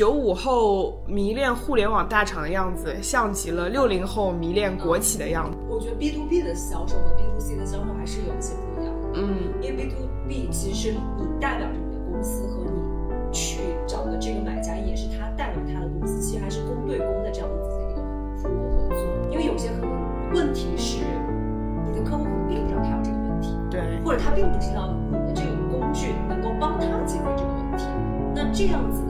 九五后迷恋互联网大厂的样子，像极了六零后迷恋国企的样子。我觉得 B to B 的销售和 B to C 的销售还是有一些不一样的。嗯，因为 B to B 其实你代表着你的公司和你去找的这个买家，也是他代表他的公司，其实还是公对公的这样子的一个服务合作。因为有些可能问题是你的客户可能并不知道他有这个问题，对，或者他并不知道你的这个工具能够帮他解决这个问题。那这样子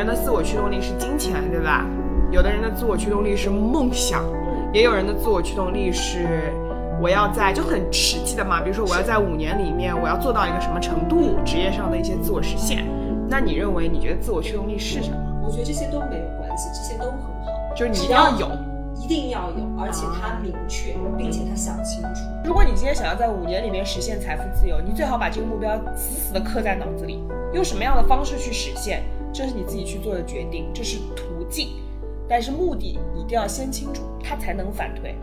人的自我驱动力是金钱，对吧？有的人的自我驱动力是梦想，也有人的自我驱动力是我要在就很实际的嘛，比如说我要在五年里面我要做到一个什么程度，职业上的一些自我实现。那你认为你觉得自我驱动力是什么？我觉得这些都没有关系，这些都很好，就是你要有。一定要有，而且他明确，并且他想清楚。如果你今天想要在五年里面实现财富自由，你最好把这个目标死死的刻在脑子里，用什么样的方式去实现，这是你自己去做的决定，这是途径，但是目的一定要先清楚，它才能反推。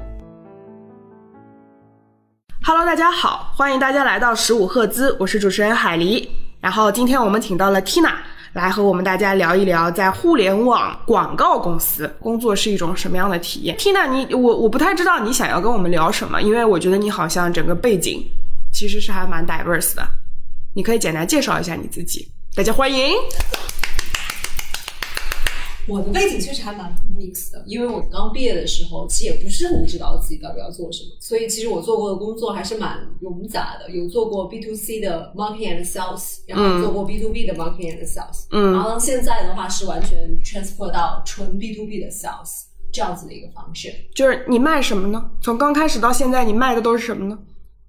Hello，大家好，欢迎大家来到十五赫兹，我是主持人海狸。然后今天我们请到了 Tina 来和我们大家聊一聊，在互联网广告公司工作是一种什么样的体验。Tina，你我我不太知道你想要跟我们聊什么，因为我觉得你好像整个背景其实是还蛮 diverse 的。你可以简单介绍一下你自己，大家欢迎。我的背景确实还蛮 mix 的，因为我刚毕业的时候，其实也不是很知道自己到底要做什么，所以其实我做过的工作还是蛮冗杂的，有做过 B to C 的 marketing and sales，然后做过 B to B 的 marketing and sales，嗯然后现在的话是完全 transfer 到纯 B to B 的 sales 这样子的一个方式。就是你卖什么呢？从刚开始到现在，你卖的都是什么呢？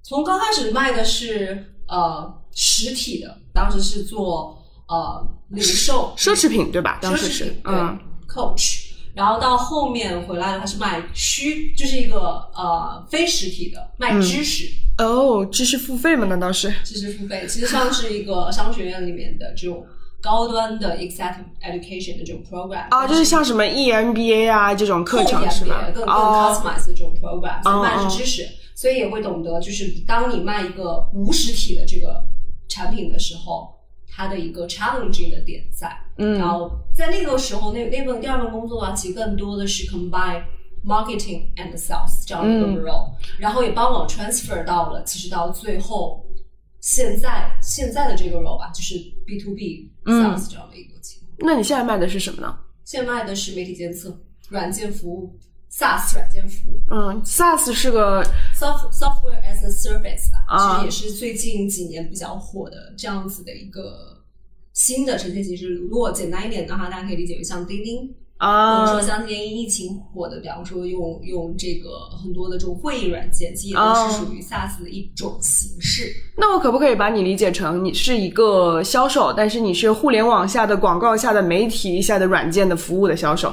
从刚开始卖的是呃实体的，当时是做呃零售奢侈品对吧？当时是奢侈品，嗯，Coach。然后到后面回来的话是卖虚，就是一个呃非实体的卖知识，哦，知识付费吗？难道是？知识付费，其实像是一个 商学院里面的这种高端的 executive education 的这种 program 哦，就是像什么 EMBA 啊这种课程是吧？更更哦，customized 的这种 program，所以哦卖的是知识，所以也会懂得，就是当你卖一个无实体的这个产品的时候，它的一个 challenging 的点在。嗯然后在那个时候，那那份第二份工作啊，其实更多的是 combine marketing and sales 这样的一嗯个 role，、然后也帮我 transfer 到了，其实到最后现在现在的这个 role 吧，就是 B to B 嗯 sales 这样的一个情况。那你现在卖的是什么呢？现在卖的是媒体监测、软件服务、SaaS 软件服务。嗯，SaaS 是个 soft software as a service 吧，啊其实也是最近几年比较火的这样子的一个新的呈现形式。如果简单一点的话，大家可以理解为像钉钉，或者啊说，像今年疫情火的，比方说用用这个很多的这种会议软件，其实也啊都是属于 SaaS 的一种形式。那我可不可以把你理解成你是一个销售，但是你是互联网下的广告下的媒体下的软件的服务的销售？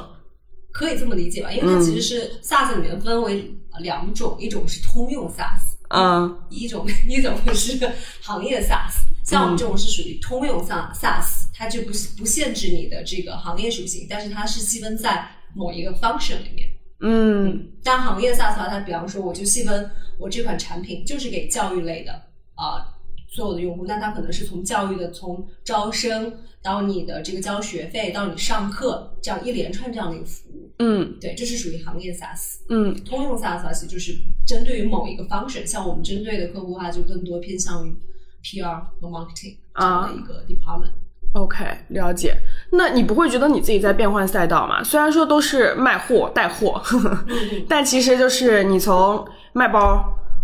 可以这么理解吧？因为它其实是 SaaS 里面分为两种，一种是通用 SaaS，嗯一种 一种是行业 SaaS，像我们这种是属于通用 SaaS SaaS，它就不不限制你的这个行业属性，但是它是细分在某一个 function 里面。嗯但行业 SaaS 的话，它比方说我就细分我这款产品就是给教育类的啊、所有的用户，那它可能是从教育的从招生到你的这个交学费到你上课这样一连串这样的一个服务。嗯对，这是属于行业 SaaS。嗯通用 SaaS，其实就是针对于某一个 function，像我们针对的客户的话，就更多偏向于 PR 和 marketing 这样的一个 department。，OK，了解。那你不会觉得你自己在变换赛道吗？虽然说都是卖货带货，呵呵嗯但其实就是你从卖包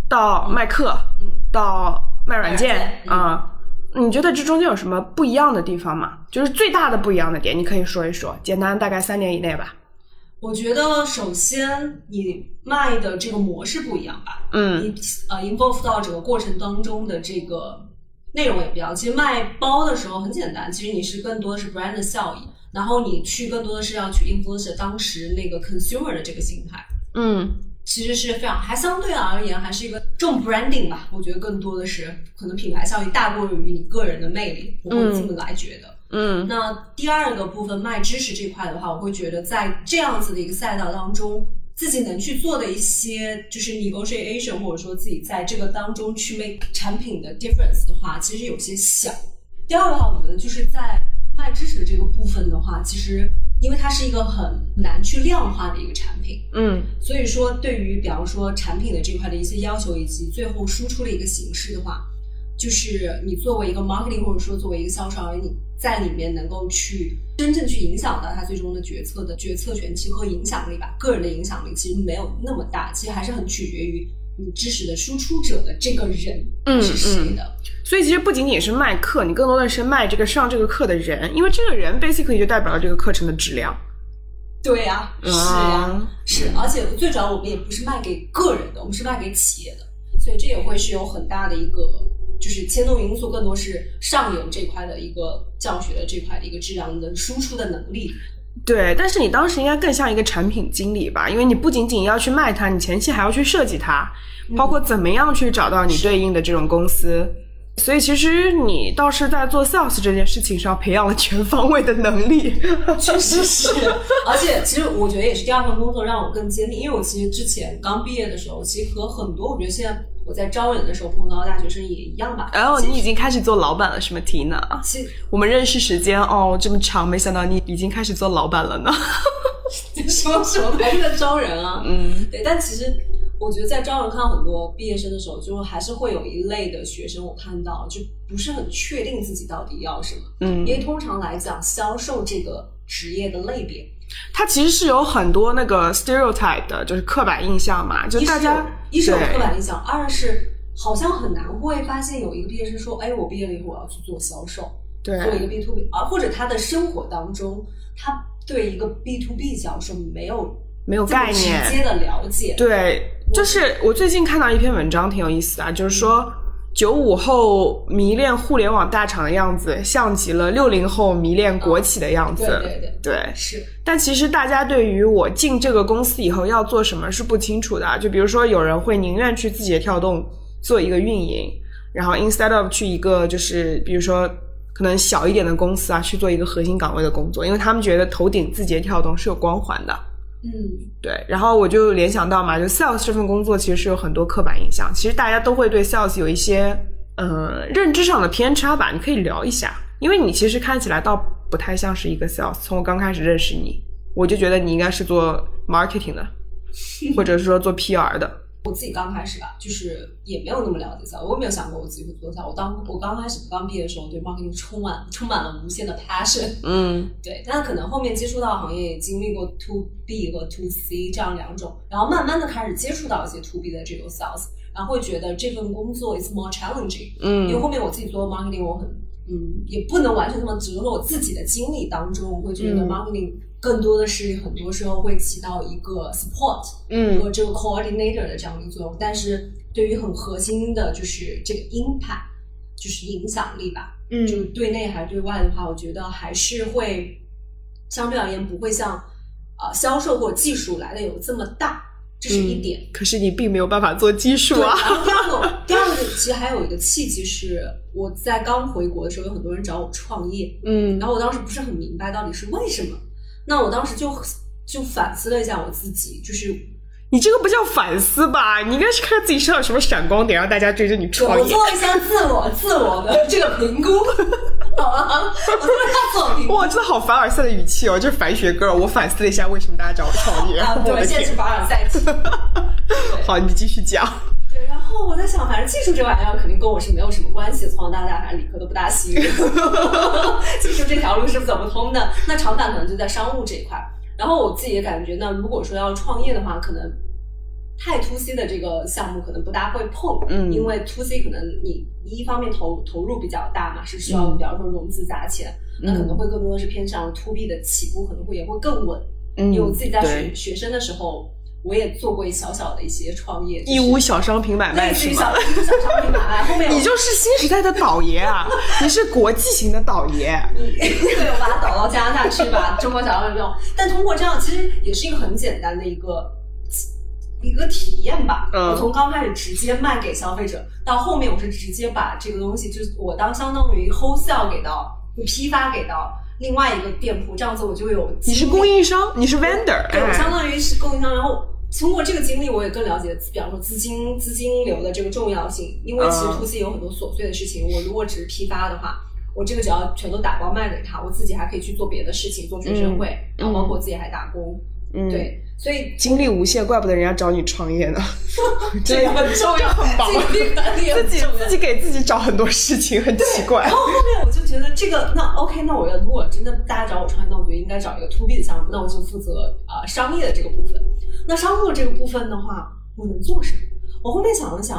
到卖课，嗯到卖软件啊、你觉得这中间有什么不一样的地方吗？就是最大的不一样的点，你可以说一说，简单大概三年以内吧。我觉得首先你卖的这个模式不一样吧，嗯你呃 involve 到整个过程当中的这个内容也不一样。其实卖包的时候很简单，其实你是更多的是 brand 的效益，然后你去更多的是要去 influence 当时那个 consumer 的这个心态。嗯其实是非常还相对而言还是一个重 branding 吧。我觉得更多的是可能品牌效应大过于你个人的魅力，我会这么来觉得。嗯那第二个部分卖知识这块的话，我会觉得在这样子的一个赛道当中，自己能去做的一些就是 negotiation，或者说自己在这个当中去 make 产品的 difference 的话，其实有些小。第二个话，我觉得就是在卖知识的这个部分的话，其实因为它是一个很难去量化的一个产品，嗯。所以说对于比方说产品的这块的一些要求，以及最后输出的一个形式的话，就是你作为一个 marketing 或者说作为一个销售而言，你在里面能够去真正去影响到他最终的决策的决策权其实和影响力吧，个人的影响力其实没有那么大，其实还是很取决于你知识的输出者的这个人嗯是谁的。所以其实不仅仅是卖课，你更多的是卖这个上这个课的人，因为这个人 basically 就代表了这个课程的质量。对呀、是呀、啊是，而且最主要我们也不是卖给个人的，我们是卖给企业的，所以这也会是有很大的一个就是牵动因素，更多是上游这块的一个教学的这块的一个质量的输出的能力。对，但是你当时应该更像一个产品经理吧，因为你不仅仅要去卖它，你前期还要去设计它，包括怎么样去找到你对应的这种公司。所以其实你倒是在做 sales 这件事情上培养了全方位的能力。确实是，而且其实我觉得也是第二份工作让我更坚定，因为我其实之前刚毕业的时候，其实和很多我觉得现在我在招人的时候碰到的大学生也一样吧。然后其实你已经开始做老板了，是吗，Tina？其我们认识时间哦这么长，没想到你已经开始做老板了呢。你说什么还是在招人啊？嗯对，但其实我觉得在招人看到很多毕业生的时候，就还是会有一类的学生，我看到就不是很确定自己到底要什么。嗯因，为通常来讲，销售这个职业的类别，它其实是有很多那个 stereotype 的，就是刻板印象嘛，就是大家一是有刻板印象，二是好像很难会发现有一个毕业生说，哎，我毕业了以后我要去做销售，对。做一个 B to B，啊，或者他的生活当中，他对一个 B to B 销售没有没有概念直接的了解。对，就是我最近看到一篇文章，挺有意思的啊，就是说九五后迷恋互联网大厂的样子，像极了六零后迷恋国企的样子。对对对，对是，但其实大家对于我进这个公司以后要做什么是不清楚的啊。就比如说，有人会宁愿去字节跳动做一个运营，然后 instead of 去一个就是比如说可能小一点的公司啊，去做一个核心岗位的工作，因为他们觉得头顶字节跳动是有光环的。嗯，对，然后我就联想到嘛，就 sales 这份工作其实是有很多刻板印象，其实大家都会对 sales 有一些呃认知上的偏差吧，你可以聊一下，因为你其实看起来倒不太像是一个 sales，从我刚开始认识你，我就觉得你应该是做 marketing 的，或者是说做 PR 的，我自己刚开始吧，就是也没有那么了解销，我也没有想过我自己会做销。我当我刚开始刚毕业的时候，对 marketing 充满充满了无限的 passion。嗯 对，但可能后面接触到行业，也经历过 to B 和 to C 这样两种，然后慢慢的开始接触到一些 to B 的这种 sales，然后会觉得这份工作 is more challenging，嗯因为嗯后面我自己做 marketing，我很嗯也不能完全那么，只是说我自己的经历当中，我会觉得嗯 marketing 更多的是很多时候会起到一个 support，嗯。和这个 coordinator 的这样的一个作用，但是对于很核心的，就是这个 impact，就是影响力吧，嗯。就是对内还是对外的话，我觉得还是会相对而言不会像啊、呃销售或技术来的有这么大，这是一点。可是你并没有办法做技术对，啊，然后第二个，第二个其实还有一个契机是，我在刚回国的时候，有很多人找我创业，嗯。然后我当时不是很明白到底是为什么，那我当时就就反思了一下我自己，就是你这个不叫反思吧？你应该是看自己身上有什么闪光点，让大家追着你创业。我做一下自我自我的这个评估，好吗？我做了一下自我评估。哇，真的好凡尔赛的语气哦，就是凡学 girl。我反思了一下，为什么大家找我创业？啊，对！现在是凡尔赛 好，你继续讲。对，然后我在想，反正技术这玩意儿肯定跟我是没有什么关系，从小到大反正理科都不大行，技术这条路是走不通的。那长板可能就在商务这一块。然后我自己也感觉，那如果说要创业的话，可能太 to C 的这个项目可能不大会碰，嗯因为 to C 可能你一方面投投入比较大嘛，是需要嗯比方说融资砸钱，那可能会更多的是偏向 to B 的起步，可能会也会更稳。嗯因为我自己在学学生的时候，我也做过一小小的一些创业，就是义乌小商品买卖是吗小？义乌小商品买卖，后面 你就是新时代的倒爷啊！你是国际型的倒爷。你 对我把它倒到加拿大去，把中国小商品用。但通过这样，其实也是一个很简单的一个一个体验吧。嗯我从刚开始直接卖给消费者，到后面我是直接把这个东西，就是我当相当于 wholesale 给到，就批发给到另外一个店铺，这样子我就有你是供应商，你是 vendor，对，我哎。相当于是供应商，然后通过这个经历，我也更了解，比方说资金资金流的这个重要性。因为其实嗯 to C 有很多琐碎的事情，我如果只是批发的话，我这个只要全都打包卖给他，我自己还可以去做别的事情，做学生会，然后包括我自己还打工。嗯，对，所以精力无限，怪不得人家找你创业呢。这个很重要，很棒自己自己自己给自己找很多事情，很奇怪然。后后面我就觉得这个，那 OK，那我要如果真的大家找我创业，那我觉得应该找一个 to B 的项目，那我就负责啊、呃商业的这个部分。那商务这个部分的话，我能做什么？我后面想了想，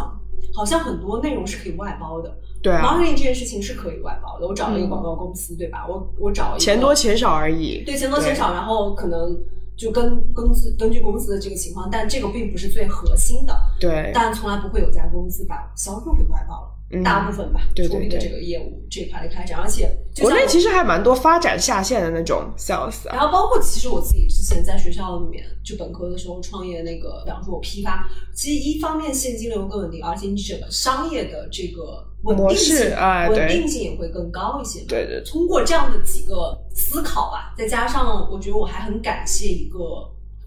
好像很多内容是可以外包的。对啊，marketing 这件事情是可以外包的。我找了一个广告公司，对吧？我我找一个钱多钱少而已。对钱多钱少，然后可能就跟公司根据公司的这个情况，但这个并不是最核心的。对，但从来不会有家公司把销售给外包了。嗯大部分吧，对对出名的对这个业务这一块的开展，而且国内其实还蛮多发展下线的那种 sales 啊。然后包括其实我自己之前在学校里面，就本科的时候创业那个，比方说我批发，其实一方面现金流更稳定，而且你整个商业的这个稳定性，哎对稳定性也会更高一些嘛。对对，通过这样的几个思考吧，再加上我觉得我还很感谢一个，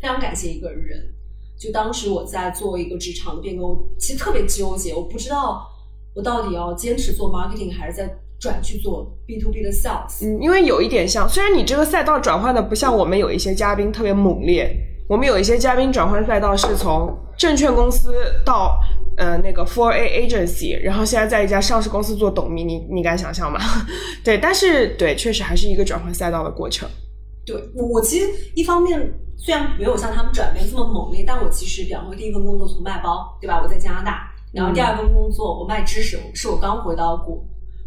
非常感谢一个人。就当时我在做一个职场的变更，我其实特别纠结，我不知道我到底要坚持做 marketing 还是在转去做 B to B 的 sales。嗯，因为有一点像，虽然你这个赛道转换的不像我们有一些嘉宾特别猛烈，我们有一些嘉宾转换赛道是从证券公司到呃那个 Four A agency，然后现在在一家上市公司做董秘，你你敢想象吗？对，但是对，确实还是一个转换赛道的过程。对我，我其实一方面虽然没有像他们转变这么猛烈，但我其实比方说第一份工作从卖包，对吧？我在加拿大，然后第二份工作我卖知识，是我刚回到国，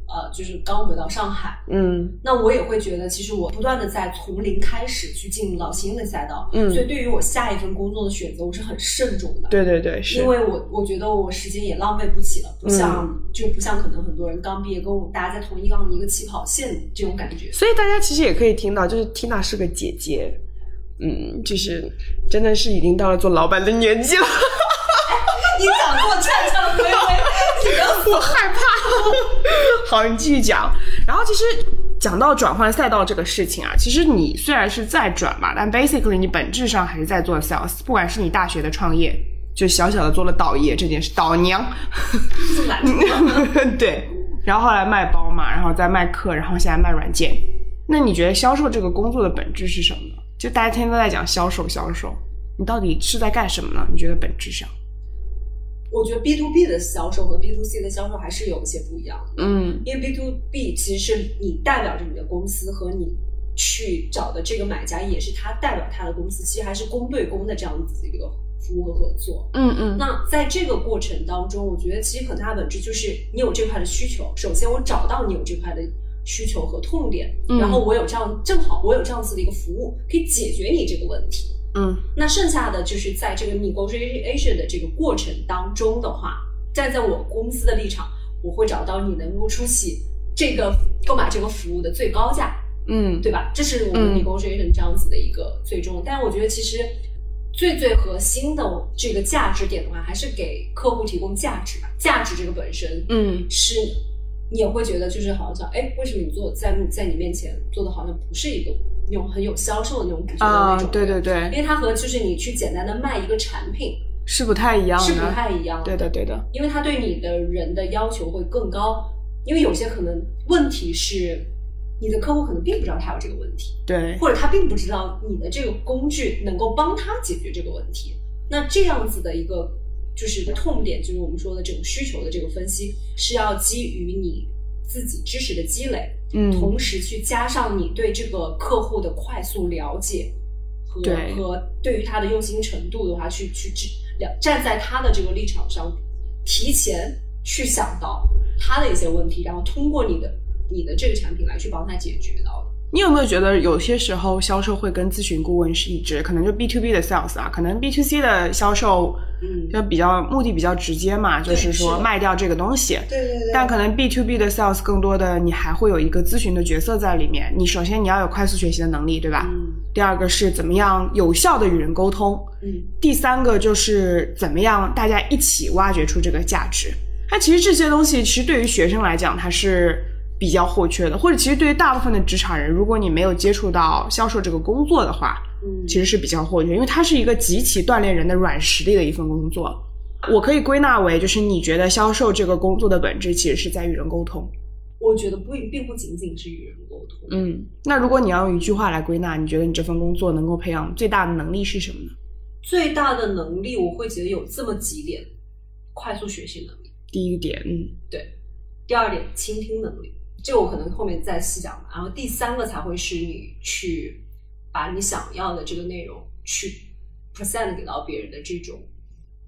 呃，就是刚回到上海。嗯那我也会觉得，其实我不断的在从零开始去进入到新的赛道，嗯所以对于我下一份工作的选择，我是很慎重的。对对对，是因为我我觉得我时间也浪费不起了，不像、嗯就不像可能很多人刚毕业，跟我大家在同一杠一个起跑线这种感觉。所以大家其实也可以听到，就是 Tina 是个姐姐，嗯，就是真的是已经到了做老板的年纪了，你讲过颤颤巍巍，你不要我害怕。好，你继续讲。然后其实讲到转换赛道这个事情啊，其实你虽然是在转吧，但 basically 你本质上还是在做 sales，不管是你大学的创业，就小小的做了倒爷这件事，倒娘。对，然后后来卖包嘛，然后再卖课，然后现在卖软件。那你觉得销售这个工作的本质是什么呢？就大家天天都在讲销售，销售，你到底是在干什么呢？你觉得本质上？我觉得 B to B 的销售和 B to C 的销售还是有一些不一样的，嗯因为 B to B 其实是你代表着你的公司和你去找的这个买家，也是他代表他的公司，其实还是公对公的这样子的一个服务和合作。嗯嗯那在这个过程当中，我觉得其实很大的本质就是你有这块的需求。首先，我找到你有这块的需求和痛点，嗯然后我有这样正好我有这样子的一个服务，可以解决你这个问题。嗯那剩下的就是在这个 negotiation 的这个过程当中的话，站在我公司的立场，我会找到你能够出起这个购买这个服务的最高价，嗯对吧？这是我们嗯 negotiation 这样子的一个最终。但是我觉得其实最最核心的这个价值点的话，还是给客户提供价值吧。价值这个本身嗯是。你也会觉得就是好像，哎，为什么你做在在你面前做的好像不是一个那种很有销售的那种感觉的那啊，种，对对对因，为它和就是你去简单的卖一个产品是不太一样的，是不太一样的。对的对的，因为它对你的人的要求会更高，因为有些可能问题是你的客户可能并不知道他有这个问题，对，或者他并不知道你的这个工具能够帮他解决这个问题。那这样子的一个就是痛点，就是我们说的这种需求的这个分析，是要基于你自己知识的积累，嗯同时去加上你对这个客户的快速了解和对和对于他的用心程度的话，去去去了站在他的这个立场上，提前去想到他的一些问题，然后通过你的你的这个产品来去帮他解决到的。你有没有觉得有些时候销售会跟咨询顾问是一致？可能就 B to B 的 sales 啊，可能 B to C 的销售嗯，就比较目的比较直接嘛，就是说卖掉这个东西。对对对但可能 B to B 的 sales 更多的你还会有一个咨询的角色在里面。你首先你要有快速学习的能力，对吧？嗯第二个是怎么样有效的与人沟通，嗯第三个就是怎么样大家一起挖掘出这个价值。它其实这些东西，其实对于学生来讲，它是比较或缺的，或者其实对于大部分的职场人，如果你没有接触到销售这个工作的话，嗯，其实是比较或缺，因为它是一个极其锻炼人的软实力的一份工作。我可以归纳为，就是你觉得销售这个工作的本质其实是在与人沟通。我觉得不并不仅仅是与人沟通，嗯，那如果你要用一句话来归纳，你觉得你这份工作能够培养最大的能力是什么呢？最大的能力我会觉得有这么几点：快速学习能力，第一点，嗯对；第二点，倾听能力，这个我可能后面再细讲吧。然后第三个才会是你去把你想要的这个内容去 present 给到别人的这种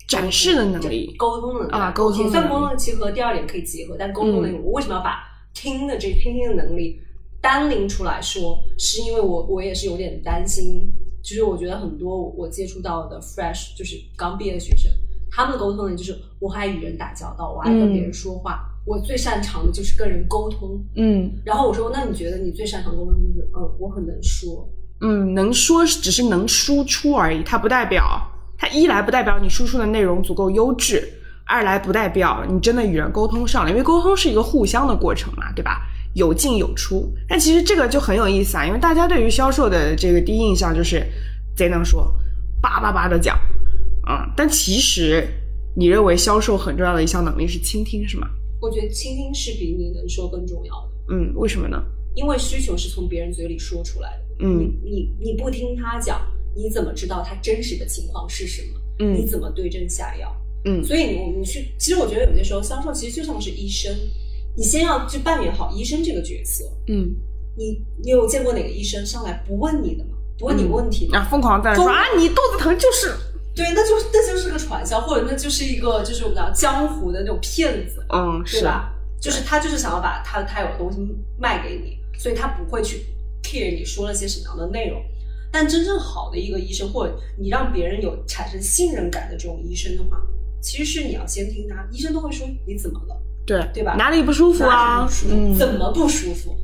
展示的能力沟通的能力啊沟通算沟通的契合。第二点可以结合，但沟通能力，我为什么要把听的这听听的能力单拎出来说？是因为我我也是有点担心，就是我觉得很多我接触到的 fresh 就是刚毕业的学生，他们的沟通能力就是我还与人打交道，我还跟别人说话，我最擅长的就是跟人沟通。嗯然后我说，那你觉得你最擅长沟通就是嗯，我很能说，嗯，能说只是能输出而已，它不代表它一来不代表你输出的内容足够优质，二来不代表你真的与人沟通上了，因为沟通是一个互相的过程嘛，对吧？有进有出，但其实这个就很有意思啊，因为大家对于销售的这个第一印象就是贼能说，叭叭叭的讲，嗯，但其实你认为销售很重要的一项能力是倾听，是吗？我觉得倾听是比你能说更重要的。嗯，为什么呢？因为需求是从别人嘴里说出来的。嗯你你你不听他讲，你怎么知道他真实的情况是什么？嗯你嗯怎么对症下药？嗯所以你你去，其实我觉得有些时候销售其实就像是医生，你先要去扮演好医生这个角色。嗯，你你有见过哪个医生上来不问你的吗？不问你问题的吗？啊，疯狂在那说啊，你肚子疼就是，对，那就那就是个传销，或者那就是一个就是我们讲江湖的那种骗子。嗯，是，对吧？就是他就是想要把他他有的东西卖给你，所以他不会去 care 你说了些什么样的内容。但真正好的一个医生，或者你让别人有产生信任感的这种医生的话，其实是你要先听他，医生都会说你怎么了，对对吧哪里不舒服啊哪里不舒？服嗯，怎么不舒服？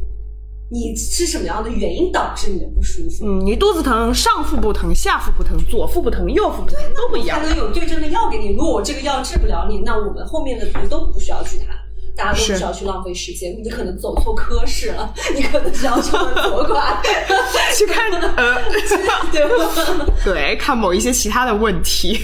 你是什么样的原因导致你的不舒服？嗯，你肚子疼，上腹部疼，下腹不疼，左腹不疼，右腹不疼，都不一样才。能有对症的药给你。如果我这个药治不了你，那我们后面的图都不需要去谈，大家都不需要去浪费时间。你可能走错科室了，你可能是要去了左拐，去看呃，对吧？对，看某一些其他的问题。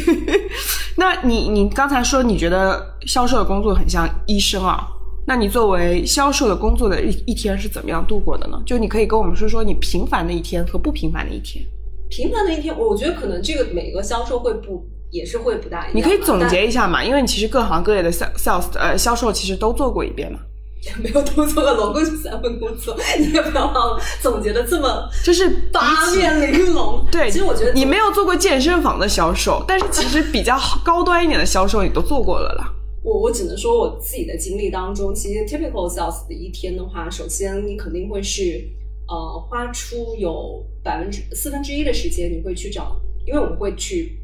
那你你刚才说你觉得销售的工作很像医生啊？那你作为销售的工作的一一天是怎么样度过的呢？就你可以跟我们说说你平凡的一天和不平凡的一天。平凡的一天，我觉得可能这个每个销售会不也是会不大一样。你可以总结一下嘛，因为你其实各行各业的 sales 呃销售其实都做过一遍嘛。也 没有多做过龙宫三份工作，你也不要把我总结的这么就是八面玲珑。对，其实我觉得你没有做过健身房的销售，但是其实比较高端一点的销售你都做过了啦。我我只能说我自己的经历当中，其实 typical sales 的一天的话，首先你肯定会是呃花出有百分之四分之一的时间，你会去找，因为我们会去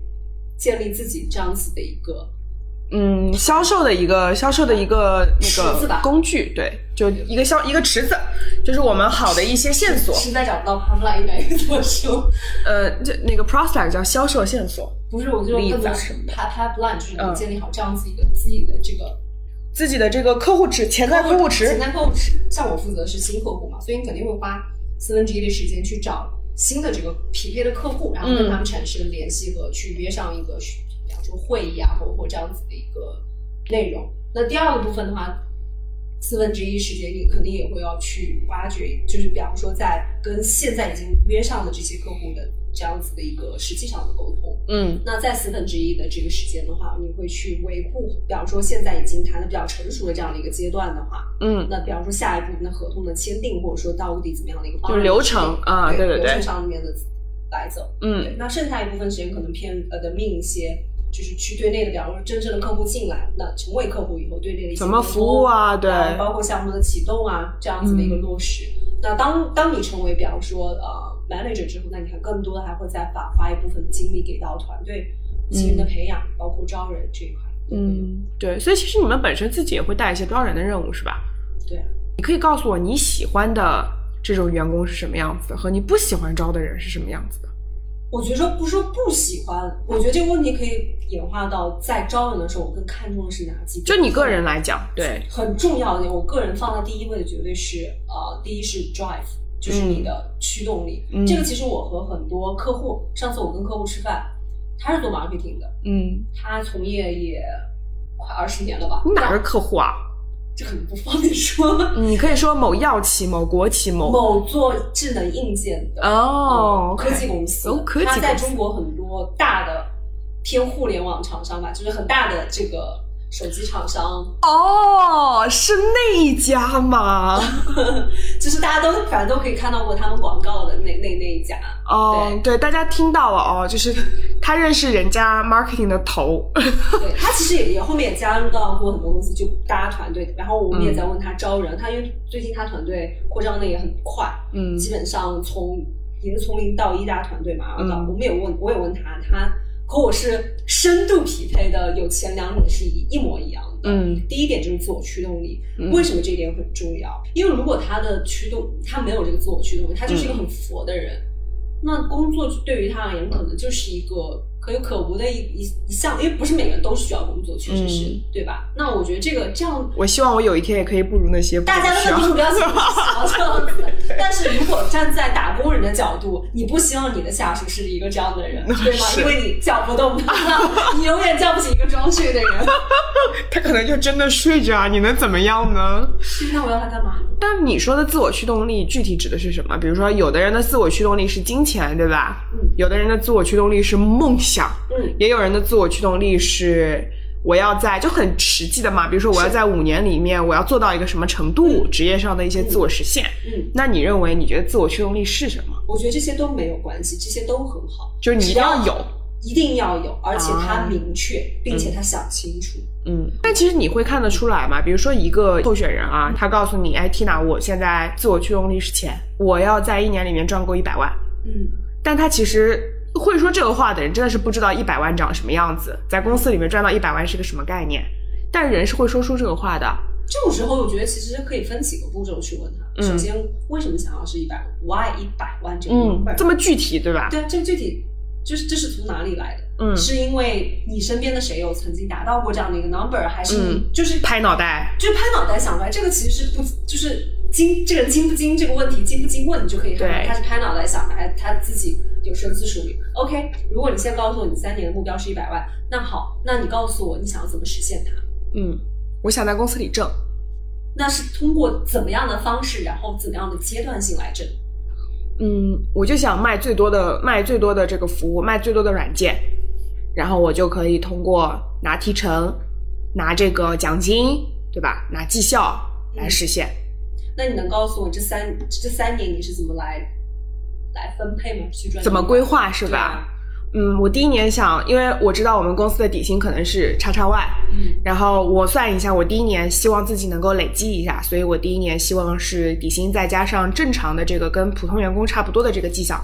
建立自己这样子的一个嗯，销售的一个销售的一个那个工具，对，就一个销一个池子，就是我们好的一些线索。实在找不到 pipeline 应该怎么说？呃，就那个 prospect 叫销售线索，不是，我就是啊什么 pip pipeline，就是嗯你建立好这样子一个自己的这个自己的这个客户池，潜在客户池潜。在客户池。像我负责的是新客户嘛，所以你肯定会花四分之一的时间去找新的这个匹配的客户，然后跟嗯他们产生联系和去约上一个，比方说会议啊，或或这样子的一个内容。那第二个部分的话，四分之一时间你肯定也会要去挖掘，就是比方说在跟现在已经约上的这些客户的这样子的一个实际上的沟通。嗯那在四分之一的这个时间的话，你会去维护，比方说现在已经谈的比较成熟的这样的一个阶段的话，嗯，那比方说下一步那合同的签订，或者说到底怎么样的一个方案就是流程啊对对对对流程上面的来走。对嗯，那剩下一部分时间可能偏呃的命一些，就是去对内的，比方说真正的客户进来，那成为客户以后对内的一些怎么服务啊对包括项目的启动啊这样子的一个落实。那当当你成为比方说呃 manager 之后，那你还更多的还会再把花一部分的精力给到团队新人的培养，包括招人这一块。嗯，对，所以其实你们本身自己也会带一些招人的任务，是吧？对啊。你可以告诉我你喜欢的这种员工是什么样子的，和你不喜欢招的人是什么样子的？我觉得说不是说不喜欢，我觉得这个问题可以演化到在招人的时候，我更看重的是哪几点？就你个人来讲，对，很重要的点，我个人放在第一位的绝对是呃，第一是 drive，就是你的驱动力。嗯这个其实我和很多客户，上次我跟客户吃饭，他是做 marketing 的，嗯，他从业也快二十年了吧？你哪个客户啊？这可能不方便说。你可以说某药企、某国企、某某做智能硬件的哦嗯科技公司，哦科技公司它在中国很多大的偏互联网厂商吧，就是很大的这个手机厂商，哦，是那一家吗？就是大家都反正都可以看到过他们广告的那那那一家。哦，对，大家听到了哦，就是他认识人家 marketing 的头，对他其实也也后面也加入到过很多公司，就搭团队。然后我们也在问他招人，他因为最近他团队扩张的也很快，嗯基本上从也是从零到一大团队嘛。然后到嗯我们也问，我也问他，他和我是深度匹配的，有前两种是一一模一样的。嗯第一点就是自我驱动力，嗯为什么这一点很重要？因为如果他的驱动，他没有这个自我驱动力，他就是一个很佛的人，那工作对于他而言可能就是一个可有可无的一一一项，因为不是每个人都需要工作，确实是、嗯对吧？那我觉得这个这样我希望我有一天也可以不如那些大家的问题目标其实是想要这样子的，但是如果站在打工人的角度，你不希望你的下属是一个这样的人，对吗？因为你叫不动他，你永远叫不起一个装睡的人。他可能就真的睡着啊，你能怎么样呢？那我要他干嘛呢？但你说的自我驱动力具体指的是什么？比如说，有的人的自我驱动力是金钱，对吧？嗯有的人的自我驱动力是梦想，嗯也有人的自我驱动力是我要在就很实际的嘛，比如说我要在五年里面我要做到一个什么程度，职业上的一些自我实现。嗯，那你认为你觉得自我驱动力是什么？我觉得这些都没有关系，这些都很好，就是你一定要有，一定要有，而且他啊明确，并且他想清楚。嗯，但其实你会看得出来嘛？比如说一个候选人啊，他告诉你，哎，Tina，我现在自我驱动力是钱，我要在一年里面赚够一百万。嗯，但他其实会说这个话的人，真的是不知道一百万长什么样子，在公司里面赚到一百万是个什么概念。但人是会说出这个话的，这种时候我觉得其实可以分几个步骤去问他。嗯首先，为什么想要是一百？Why 一百万这个这么具体，对吧？对，这个具体就是这是从哪里来的？嗯，是因为你身边的谁有曾经达到过这样的一个 number，还是你嗯就是拍脑袋，就是拍脑袋想出来？这个其实是不就是精这个人精不精这个问题精不精问，你就可以看对到他是拍脑袋想的，还是他自己有深思熟虑。OK，如果你先告诉我你三年的目标是一百万，那好，那你告诉我你想要怎么实现它？嗯，我想在公司里挣，那是通过怎么样的方式，然后怎么样的阶段性来挣？嗯，我就想卖最多的卖最多的这个服务，卖最多的软件，然后我就可以通过拿提成、拿这个奖金，对吧？拿绩效来实现。那你能告诉我这三这三年你是怎么来来分配吗？去赚怎么规划是吧？嗯，我第一年想，因为我知道我们公司的底薪可能是叉叉万，嗯然后我算一下，我第一年希望自己能够累积一下，所以我第一年希望是底薪再加上正常的这个跟普通员工差不多的这个绩效，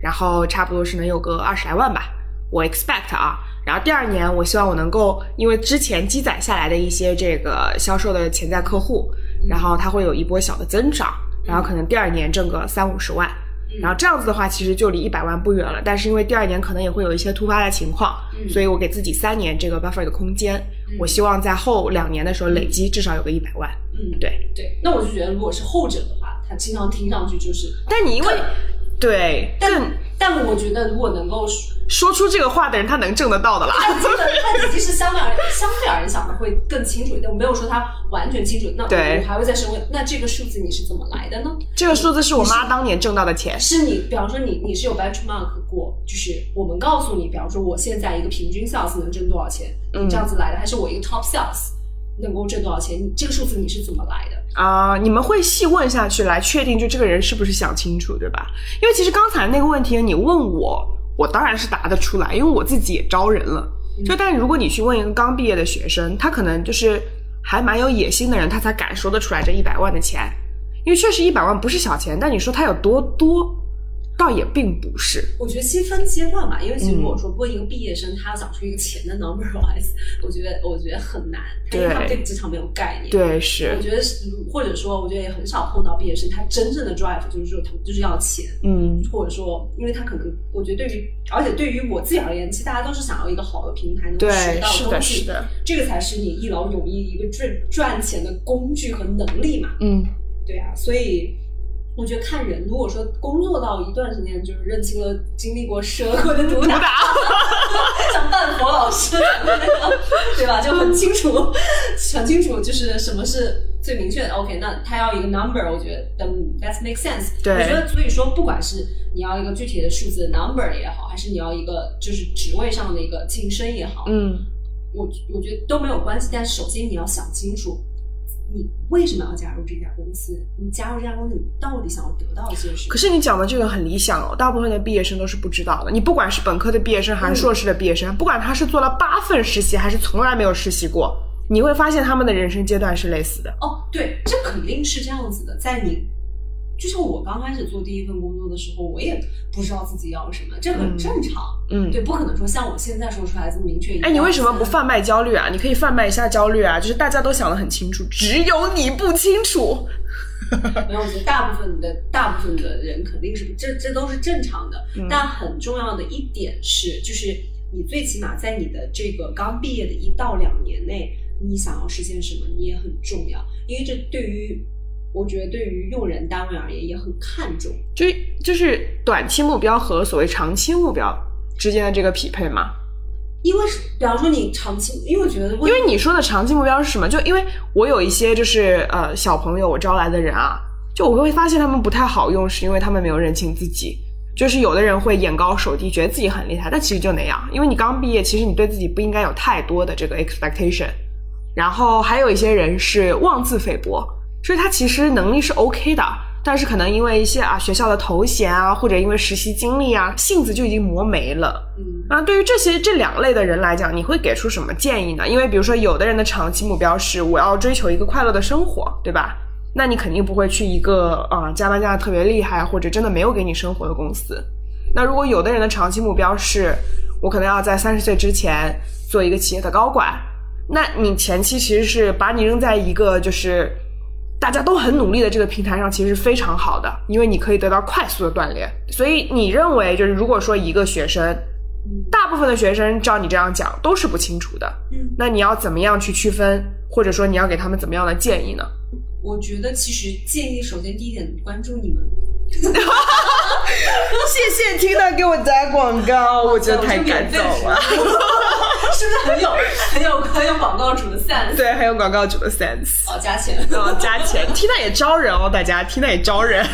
然后差不多是能有个二十来万吧，我 expect 啊。然后第二年，我希望我能够，因为之前积攒下来的一些这个销售的潜在客户，然后它会有一波小的增长，然后可能第二年挣个三五十万。嗯然后这样子的话，其实就离一百万不远了。但是因为第二年可能也会有一些突发的情况，嗯所以我给自己三年这个 buffer 的空间。嗯我希望在后两年的时候累积至少有个一百万。嗯，对，对。那我就觉得，如果是后者的话，他经常听上去就是，但你因为可对，但但我觉得如果能够说出这个话的人，他能挣得到的啦。他基本他其实相对而言相对而言想的会更清楚一点。我没有说他完全清楚，那我还会再深问，那这个数字你是怎么来的呢？这个数字是我妈当年挣到的钱。是你，比方说你你是有 benchmark 过，就是我们告诉你，比方说我现在一个平均 sales 能挣多少钱，嗯你这样子来的，还是我一个 top sales 能够挣多少钱？这个数字你是怎么来的？啊、你们会细问下去来确定，就这个人是不是想清楚，对吧？因为其实刚才那个问题你问我，我当然是答得出来，因为我自己也招人了。就但如果你去问一个刚毕业的学生，他可能就是还蛮有野心的人，他才敢说得出来这一百万的钱。因为确实一百万不是小钱，但你说他有多多，倒也并不是。我觉得其实分阶段吧，因为其实嗯如果说问一个毕业生，他要讲出一个钱的 number wise，我觉得我觉得很难，因为他们对对职场没有概念。对，是我，觉得是，或者说，我觉得也很少碰到毕业生，他真正的 drive 就是说，他就是要钱，嗯，或者说，因为他可能，我觉得对于，而且对于我自己而言，其实大家都是想要一个好的平台，能学到是的东西，是的，这个才是你一劳永逸一个赚赚钱的工具和能力嘛。嗯，对啊，所以我觉得看人，如果说工作到一段时间，就是认清了经历过社会的毒打，像半佛老师的那个，对吧？就很清楚，很清楚，就是什么是最明确的。OK，那他要一个 number，我觉得嗯，that make sense。对我觉得所以说，不管是你要一个具体的数字的 number 也好，还是你要一个就是职位上的一个晋升也好，嗯，我我觉得都没有关系，但是首先你要想清楚，你为什么要加入这家公司？你加入这家公司，你到底想要得到一些什么？可是你讲的这个很理想哦，大部分的毕业生都是不知道的。你不管是本科的毕业生还是硕士的毕业生，不管他是做了八份实习还是从来没有实习过，你会发现他们的人生阶段是类似的。哦，对，这肯定是这样子的。在你，就像我刚开始做第一份工作的时候，我也不知道自己要什么，这很嗯正常。嗯，对，不可能说像我现在说出来这么明确。哎，你为什么不？贩卖焦虑啊？你可以贩卖一下焦虑啊，就是大家都想得很清楚，只有你不清楚。没有，我觉得大部分的大部分的人肯定是这这都是正常的。嗯但很重要的一点是，就是你最起码在你的这个刚毕业的一到两年内，你想要实现什么，你也很重要，因为这对于我觉得对于用人单位而言也很看重。就是就是短期目标和所谓长期目标之间的这个匹配嘛。因为是，比方说你长期，因为我觉得，因为你说的长期目标是什么？就因为我有一些就是呃小朋友，我招来的人啊，就我会发现他们不太好用，是因为他们没有认清自己。就是有的人会眼高手低，觉得自己很厉害，但其实就那样。因为你刚毕业，其实你对自己不应该有太多的这个 expectation。然后还有一些人是妄自菲薄，所以他其实能力是 OK 的，但是可能因为一些啊学校的头衔啊，或者因为实习经历啊，性子就已经磨没了。嗯，那，对于这些这两类的人来讲，你会给出什么建议呢？因为比如说，有的人的长期目标是我要追求一个快乐的生活，对吧？那你肯定不会去一个啊、加班加的特别厉害，或者真的没有给你生活的公司。那如果有的人的长期目标是我可能要在三十岁之前做一个企业的高管，那你前期其实是把你扔在一个就是大家都很努力的这个平台上，其实是非常好的，因为你可以得到快速的锻炼。所以你认为就是如果说一个学生，大部分的学生照你这样讲都是不清楚的，嗯，那你要怎么样去区分，或者说你要给他们怎么样的建议呢？我觉得其实建议，首先第一点，关注你们，谢谢听到给我打广告，我觉得太感动了。是不是很有很有很有广告主的 sense？对，很有广告主的 sense。哦，加钱。哦加钱，Tina 也招人哦，大家，Tina 也招人。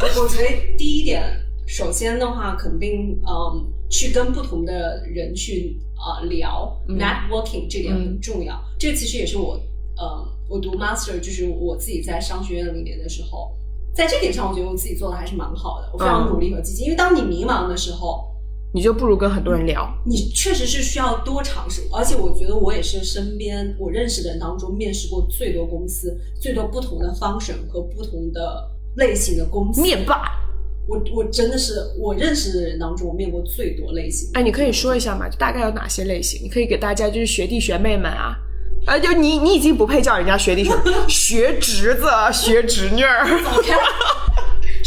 我觉得第一点，首先的话，肯定嗯，去跟不同的人去呃聊、嗯 networking 这点很重要。这个其实也是我嗯，我读 master 就是我自己在商学院里面的时候，在这点上，我觉得我自己做的还是蛮好的，我非常嗯努力和积极。因为当你迷茫的时候，你就不如跟很多人聊。你确实是需要多尝试，而且我觉得我也是身边我认识的人当中面试过最多公司、最多不同的 function 和不同的类型的公司。灭霸，我我真的是我认识的人当中，我面过最多类型的。哎，你可以说一下嘛？就大概有哪些类型？你可以给大家就是学弟学妹们啊，啊，就你你已经不配叫人家学弟学妹，学侄子、学侄女儿、OK，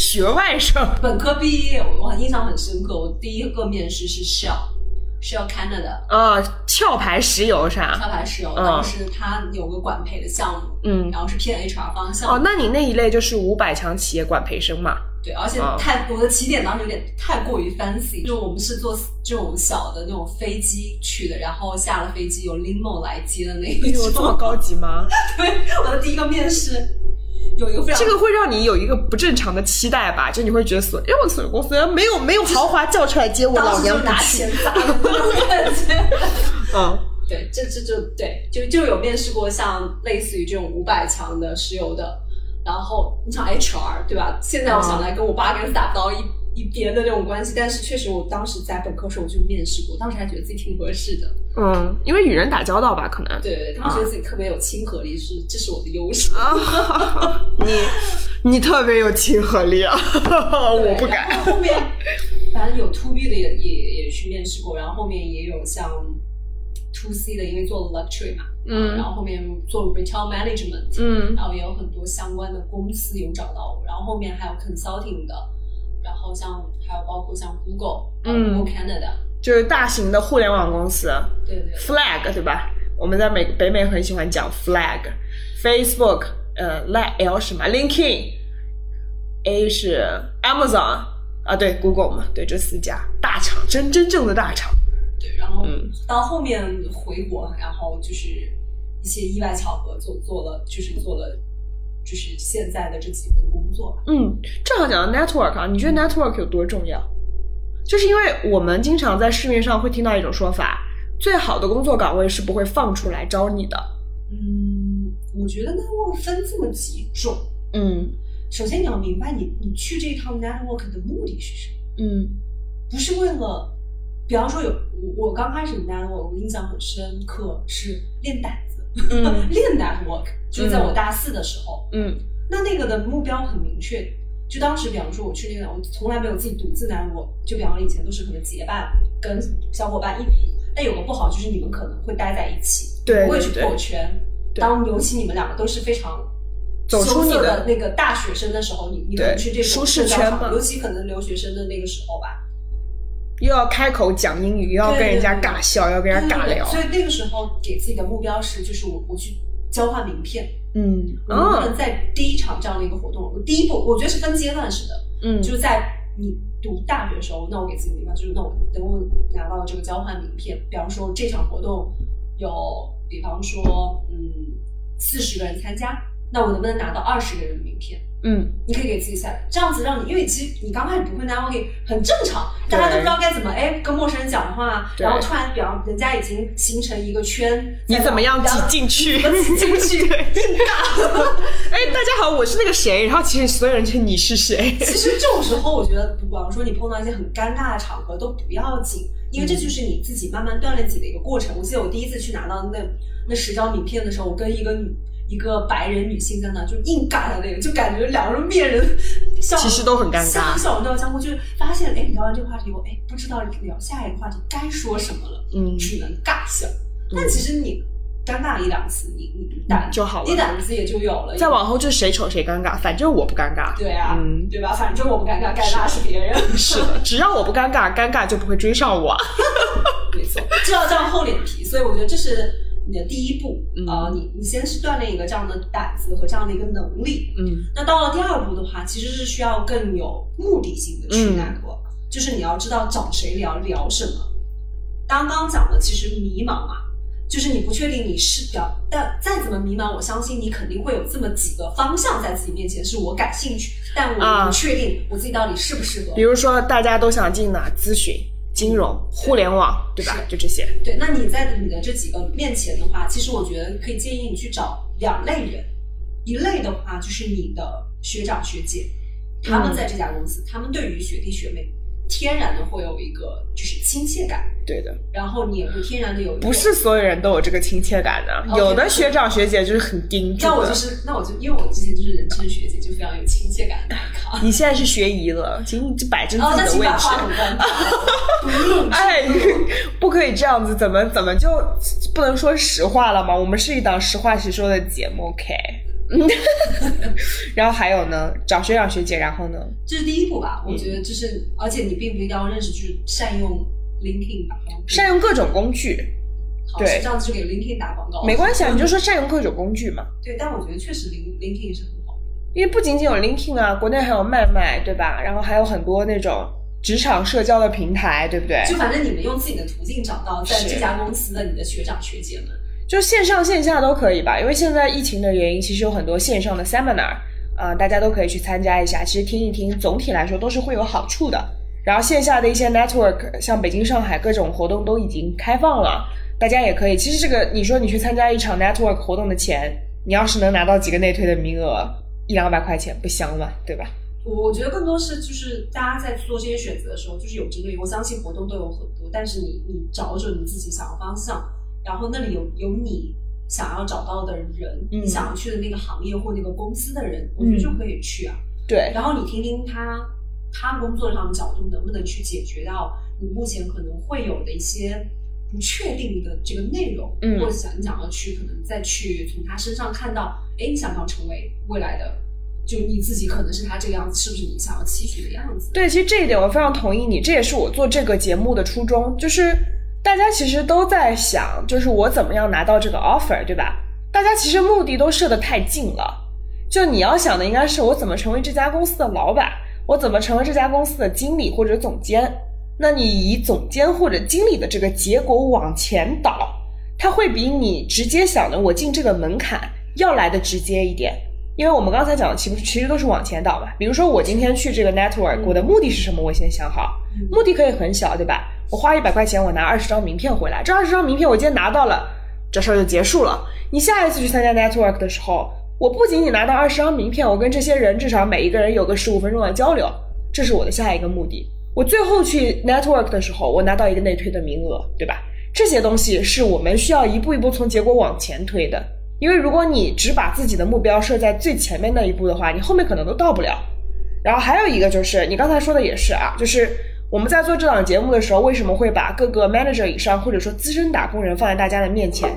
学外生。本科毕业我印象很深刻，我第一个面试是 Shell，Shell Canada 呃，壳牌石油是吧？壳牌石油，嗯当时它有个管培的项目，嗯，然后是偏 HR 方向。哦，那你那一类就是五百强企业管培生嘛？对，而且啊太、我的起点当时有点太过于 fancy，就我们是坐这种小的那种飞机去的，然后下了飞机有 limo 来接的那一种。有这么高级吗？对，我的第一个面试有一个非常这个会让你有一个不正常的期待吧？就你会觉得所，因为我所有公司没有没有豪华轿车来接我，老娘。拿钱砸的感觉。嗯，对，这这就对，就就有面试过像类似于这种五百强的石油的，然后你想 HR 对吧？现在我想来跟我八个人 staff 到一一边的那种关系。但是确实，我当时在本科时候我就面试过，当时还觉得自己挺合适的。嗯，因为与人打交道吧，可能。对对，他们觉得自己特别有亲和力，是这是我的优势。啊，你你特别有亲和力啊，我不敢。后面反正有 to B 的也也也去面试过，然后后面也有像 to C 的，因为做了 luxury 嘛，嗯然后后面做 retail management，嗯然后也有很多相关的公司有找到我，然后后面还有 consulting 的，然后像还有包括像 Google，呃嗯。Google Canada，就是大型的互联网公司。对对，flag 对吧？我们在美北美很喜欢讲 flag，Facebook，呃，L 什么？LinkedIn，A 是 Amazon 啊，对，Google 嘛，对，这四家。大厂，真真正的大厂。对，然后嗯。到后面回国，然后就是一些意外巧合做做了，就是做了，就是现在的这几份工作吧。嗯，正好讲到 network 啊，你觉得 network 有多重要？就是因为我们经常在市面上会听到一种说法，最好的工作岗位是不会放出来招你的。嗯，我觉得 network 分这么几种。嗯首先你要明白你，你去这一趟 network 的目的是什么，嗯不是为了，比方说有我我刚开始 network，我印象很深刻是练胆子，嗯。练 network，就是在我大四的时候，嗯。那那个的目标很明确。就当时，比方说我去那个，我从来没有自己独自 network，就比方说以前都是可能结伴跟小伙伴一起，但有个不好就是你们可能会待在一起，对不会去对。破圈。当尤其你们两个都是非常走出你的那个大学生的时候，你你可能去这种社交场尤其可能留学生的那个时候吧，又要开口讲英语，又要跟人家尬笑，要跟人家尬聊。所以那个时候给自己的目标是，就是我我去交换名片，嗯我能不啊能在第一场这样的一个活动，我第一步我觉得是分阶段式的，嗯就是在你读大学的时候，那我给自己的目标就是，那我能够拿到这个交换名片。比方说这场活动有，比方说嗯四十个人参加，那我能不能拿到二十个人的名片？嗯你可以给自己 set 这样子，让你，因为其实你刚开始不会 networking 很正常，大家都不知道该怎么哎跟陌生人讲话，然后突然比方人家已经形成一个圈，你怎么样挤进去？挤进去？对 哎，大家好，我是那个谁，然后其实所有人就你是谁。其实这种时候，我觉得，比方说你碰到一些很尴尬的场合都不要紧，因为这就是你自己慢慢锻炼自己的一个过程。我记得我第一次去拿到那那十张名片的时候，我跟一个女一个白人女性在那就硬尬的那个，就感觉两个人面人笑，其实都很尴尬笑笑都要相互，就是发现哎聊完这个话题，我哎不知道聊下一个话题该说什么了，嗯只能尬笑。但其实你尴尬一两次，你你胆就好了你胆子也就有了。再往后就谁丑谁尴尬，反正我不尴尬。对啊，嗯对吧？反正我不尴尬，尴尬是别人。是的，只要我不尴尬，尴尬就不会追上我。没错，就要这样厚脸皮。所以我觉得这是你的第一步嗯啊、你你先是锻炼一个这样的胆子和这样的一个能力。嗯那到了第二步的话，其实是需要更有目的性的去嗯 network，、就是你要知道找谁聊聊什么。刚刚讲的其实迷茫嘛，就是你不确定你是表，但再怎么迷茫，我相信你肯定会有这么几个方向在自己面前是我感兴趣，但我啊不确定我自己到底适不适合。比如说大家都想进哪咨询、金融、互联网，对吧？就这些。对，那你在你的这几个面前的话，其实我觉得可以建议你去找两类人，一类的话就是你的学长学姐，他们嗯。在这家公司，他们对于学弟学妹天然的会有一个就是亲切感，对的，然后你也会天然的有不是所有人都有这个亲切感的有的学长学姐就是很盯住的那我就。是，那我就因为我之前就是人称学姐，就非常有亲切感。你现在是学姨了，请你就摆正自己的位置。关掉。哎，不可以这样子，怎么怎么就不能说实话了吗？我们是一档实话实说的节目，OK？嗯，然后还有呢，找学长学姐，然后呢，这是第一步吧，我觉得就是，而且你并不一定要认识，就是善用 LinkedIn 吧，善用各种工具，好，对这样子就给 LinkedIn 打广告，没关系啊，你就说善用各种工具嘛。对，但我觉得确实 Lin LinkedIn 是很好用。因为不仅仅有 LinkedIn 啊，国内还有麦麦，对吧？然后还有很多那种职场社交的平台，对不对？就反正你们用自己的途径找到在这家公司的你的学长学姐们。就线上线下都可以吧，因为现在疫情的原因，其实有很多线上的 seminar 啊、大家都可以去参加一下。其实听一听，总体来说都是会有好处的。然后线下的一些 network，像北京、上海各种活动都已经开放了，大家也可以。其实这个你说你去参加一场 network 活动的钱，你要是能拿到几个内推的名额，一两百块钱不香吗？对吧？我我觉得更多是就是大家在做这些选择的时候，就是有针对。我相信活动都有很多，但是你你找准你自己想要方向，然后那里有有你想要找到的人，嗯你想要去的那个行业或那个公司的人，我觉得就可以去啊。对，然后你听听他他工作上的角度能不能去解决到你目前可能会有的一些不确定的这个内容，嗯或者想你想要去可能再去从他身上看到，哎，你想要成为未来的，就你自己可能是他这个样子，是不是你想要期许的样子？对，其实这一点我非常同意你，这也是我做这个节目的初衷，就是大家其实都在想，就是我怎么样拿到这个 offer，对吧？大家其实目的都设得太近了，就你要想的应该是我怎么成为这家公司的老板，我怎么成为这家公司的经理或者总监。那你以总监或者经理的这个结果往前倒，它会比你直接想的我进这个门槛要来的直接一点。因为我们刚才讲的，其实其实都是往前倒嘛。比如说，我今天去这个 network，我的目的是什么？我先想好，嗯目的可以很小，对吧？我花一百块钱，我拿二十张名片回来，这二十张名片我今天拿到了，这事儿就结束了。你下一次去参加 network 的时候，我不仅仅拿到二十张名片，我跟这些人至少每一个人有个十五分钟的交流，这是我的下一个目的。我最后去 network 的时候，我拿到一个内推的名额，对吧？这些东西是我们需要一步一步从结果往前推的。因为如果你只把自己的目标设在最前面那一步的话，你后面可能都到不了。然后还有一个就是你刚才说的也是啊，就是我们在做这档节目的时候，为什么会把各个 manager 以上或者说资深打工人放在大家的面前，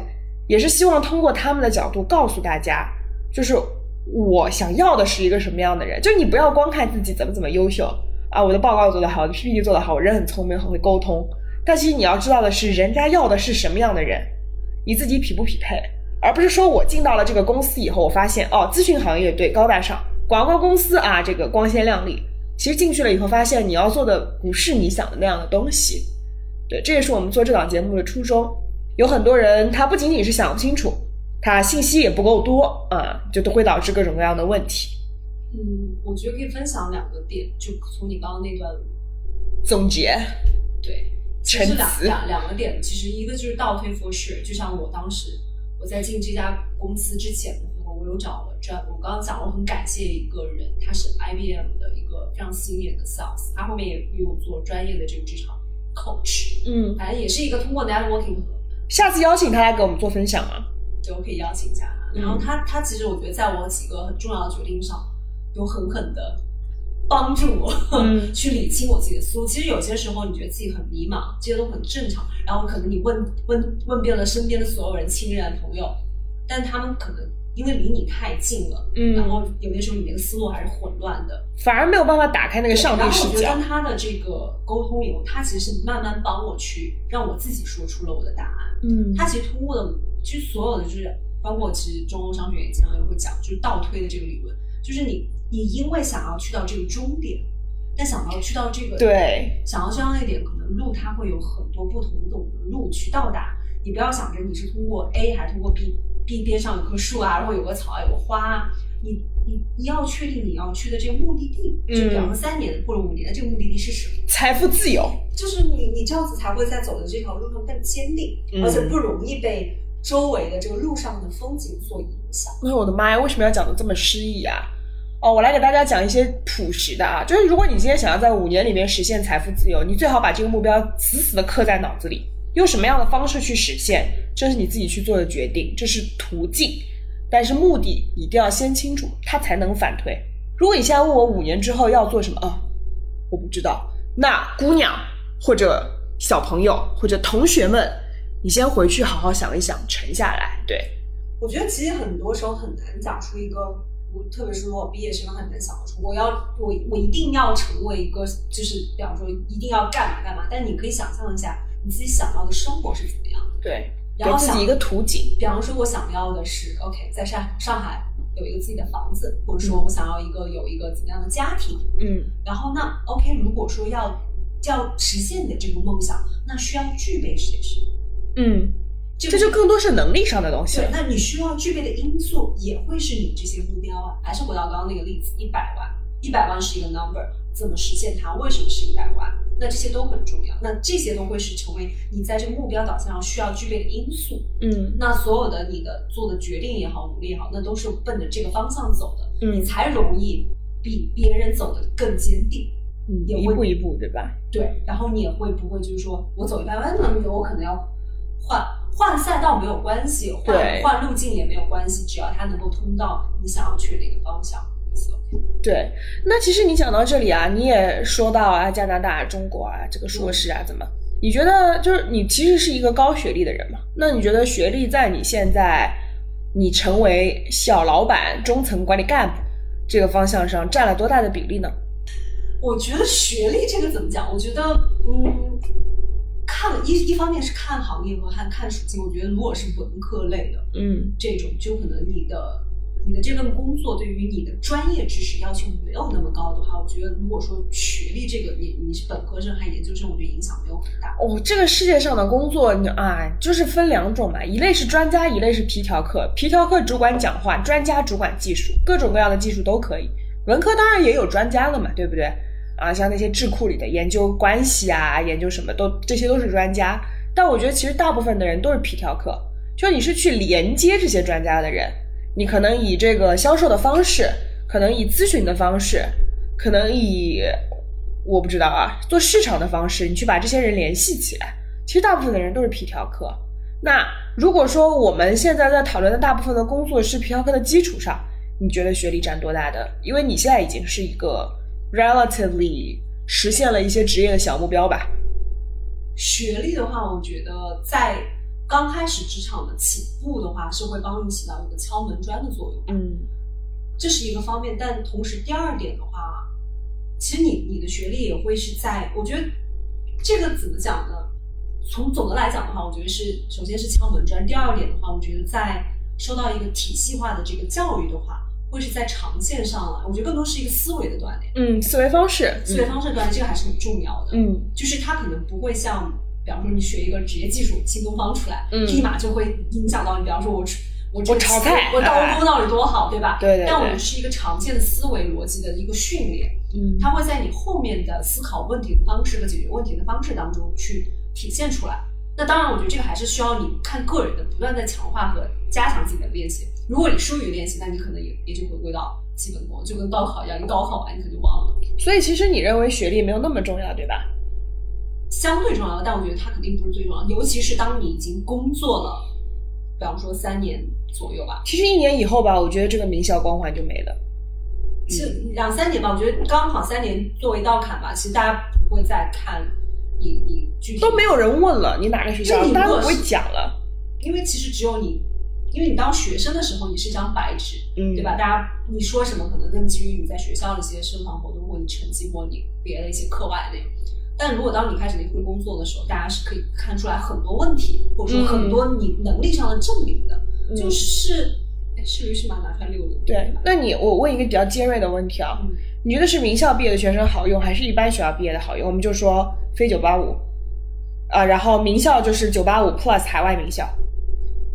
也是希望通过他们的角度告诉大家，就是我想要的是一个什么样的人。就你不要光看自己怎么怎么优秀啊，我的报告做得好，我的 PPT 做得好，我人很聪明，很会沟通。但其实你要知道的是，人家要的是什么样的人，你自己匹不匹配。而不是说我进到了这个公司以后，我发现哦，咨询行业对高大上，广告公司啊这个光鲜亮丽。其实进去了以后，发现你要做的不是你想的那样的东西。对，这也是我们做这档节目的初衷。有很多人他不仅仅是想不清楚，他信息也不够多啊，就都会导致各种各样的问题。嗯，我觉得可以分享两个点，就从你刚刚那段总结，对，其陈实两词两两个点，其实一个就是倒推 for sure，就像我当时我在进这家公司之前的时候，我有找了专，我刚刚讲我很感谢一个人，他是 IBM 的一个非常 senior 的 sales，他后面也有做专业的这个职场 coach，嗯，反正也是一个通过 networking 和下次邀请他来给我们做分享嘛。对，我可以邀请一下他。嗯然后他他其实我觉得在我几个很重要的决定上，有狠狠的帮助我、嗯 去理清我自己的思路。其实有些时候你觉得自己很迷茫，这些都很正常。然后可能你问问问遍了身边的所有人、亲人、朋友，但他们可能因为离你太近了，嗯然后有些时候你那个思路还是混乱的。反而没有办法打开那个上帝然后我觉得。跟他的这个沟通以后，他其实是慢慢帮我去让我自己说出了我的答案。嗯他其实通过了，其实所有的就是包括其实中欧商学院经常也会讲，就是倒推的这个理论，就是你你因为想要去到这个终点，但想要去到这个对，想要去到那点，可能路它会有很多不同的路去到达。你不要想着你是通过 A 还是通过 B，B 边上有棵树啊，然后有个草啊，有个花啊，你你你要确定你要去的这个目的地，就比方说三年或者五年的这个目的地是什么。财富自由。就是你，你这样子才会在走的这条路上更坚定，嗯而且不容易被周围的这个路上的风景所影响。哎我的妈呀，为什么要讲的这么诗意啊？哦，我来给大家讲一些朴实的啊，就是如果你今天想要在五年里面实现财富自由，你最好把这个目标死死的刻在脑子里，用什么样的方式去实现，这是你自己去做的决定，这是途径，但是目的一定要先清楚，它才能反推。如果你现在问我五年之后要做什么啊，我不知道，那姑娘或者小朋友或者同学们，你先回去好好想一想，沉下来，对。我觉得其实很多时候很难讲出一个，我特别是如果毕业生很难想得出，我要我我一定要成为一个，就是比方说一定要干嘛干嘛。但你可以想象一下你自己想要的生活是怎么样的。对，然后自己一个图景。比方说，我想要的是，OK，在上上海有一个自己的房子，或者说我想要一个有一个怎么样的家庭。嗯然后那 OK，如果说要要实现你的这个梦想，那需要具备些什么？嗯，这这就更多是能力上的东西对。。那你需要具备的因素也会是你这些目标啊。还是回到刚刚那个例子，一百万，一百万是一个 number，怎么实现它？为什么是一百万？那这些都很重要。那这些都会是成为你在这个目标导向上需要具备的因素。嗯那所有的你的做的决定也好，努力也好，那都是奔着这个方向走的，嗯你嗯才容易比别人走得更坚定。嗯，也一步一步，对吧？对，然后你也会不会就是说我走一百万，那我可能要换换赛道没有关系，换换路径也没有关系，只要它能够通到你想要去的一个方向。对，那其实你讲到这里啊，你也说到啊，加拿大、中国啊，这个硕士啊，怎么？你觉得就是你其实是一个高学历的人嘛？那你觉得学历在你现在你成为小老板、中层管理干部这个方向上占了多大的比例呢？我觉得学历这个怎么讲？我觉得，嗯，看一一方面是看行业和看看属性。我觉得如果是文科类的嗯这种，就可能你的你的这份工作对于你的专业知识要求没有那么高的话，我觉得如果说学历这个你你是本科生还是研究生，我觉得影响没有很大。哦，这个世界上的工作，你啊，就是分两种嘛，一类是专家，一类是皮条客。皮条客主管讲话，专家主管技术，各种各样的技术都可以。文科当然也有专家了嘛，对不对？啊，像那些智库里的研究关系啊，研究什么都，这些都是专家。但我觉得其实大部分的人都是皮条客，就你是去连接这些专家的人，你可能以这个销售的方式，可能以咨询的方式，可能以我不知道啊，做市场的方式，你去把这些人联系起来。其实大部分的人都是皮条客。那如果说我们现在在讨论的大部分的工作是皮条客的基础上，你觉得学历占多大的？因为你现在已经是一个 relatively 实现了一些职业的小目标吧。学历的话，我觉得在刚开始职场的起步的话，是会帮你起到一个敲门砖的作用。嗯这是一个方面，但同时第二点的话，其实你你的学历也会是在，我觉得这个怎么讲呢？从总的来讲的话，我觉得是首先是敲门砖，第二点的话，我觉得在受到一个体系化的这个教育的话，会是在长线上来，我觉得更多是一个思维的锻炼，嗯，思维方式，思维方式的锻炼，这个还是很重要的。嗯就是它可能不会像，比方说你学一个职业技术新东方出来，嗯立马就会影响到你。比方说我我我个炒菜我哎刀工到底多好，对吧？对对对但我们是一个长线的思维逻辑的一个训练，嗯它会在你后面的思考问题的方式和解决问题的方式当中去体现出来。那当然，我觉得这个还是需要你看个人的不断在强化和加强自己的练习。如果你疏于练习，那你可能也也就回归到基本功，就跟高考一样，你高考完你可能就忘了。所以其实你认为学历没有那么重要，对吧？相对重要，但我觉得它肯定不是最重要，尤其是当你已经工作了，比方说三年左右吧，其实一年以后吧，我觉得这个名校光环就没了。其实两三年吧，我觉得刚好三年作为一道坎吧，其实大家不会再看你你具体都没有人问了，你哪个学校，你大家不会讲了。因为其实只有你，因为你当学生的时候，你是一张白纸，嗯，对吧？？大家你说什么，可能更基于你在学校的一些社团活动，或你成绩，或你别的一些课外内容。但如果当你开始离婚工作的时候，大家是可以看出来很多问题，或者说很多你能力上的证明的，嗯就是哎是于是马拿出来溜溜。对。那你我问一个比较尖锐的问题啊，嗯你觉得是名校毕业的学生好用，还是一般学校毕业的好用？我们就说非九八五，啊，然后名校就是九八五 plus 海外名校，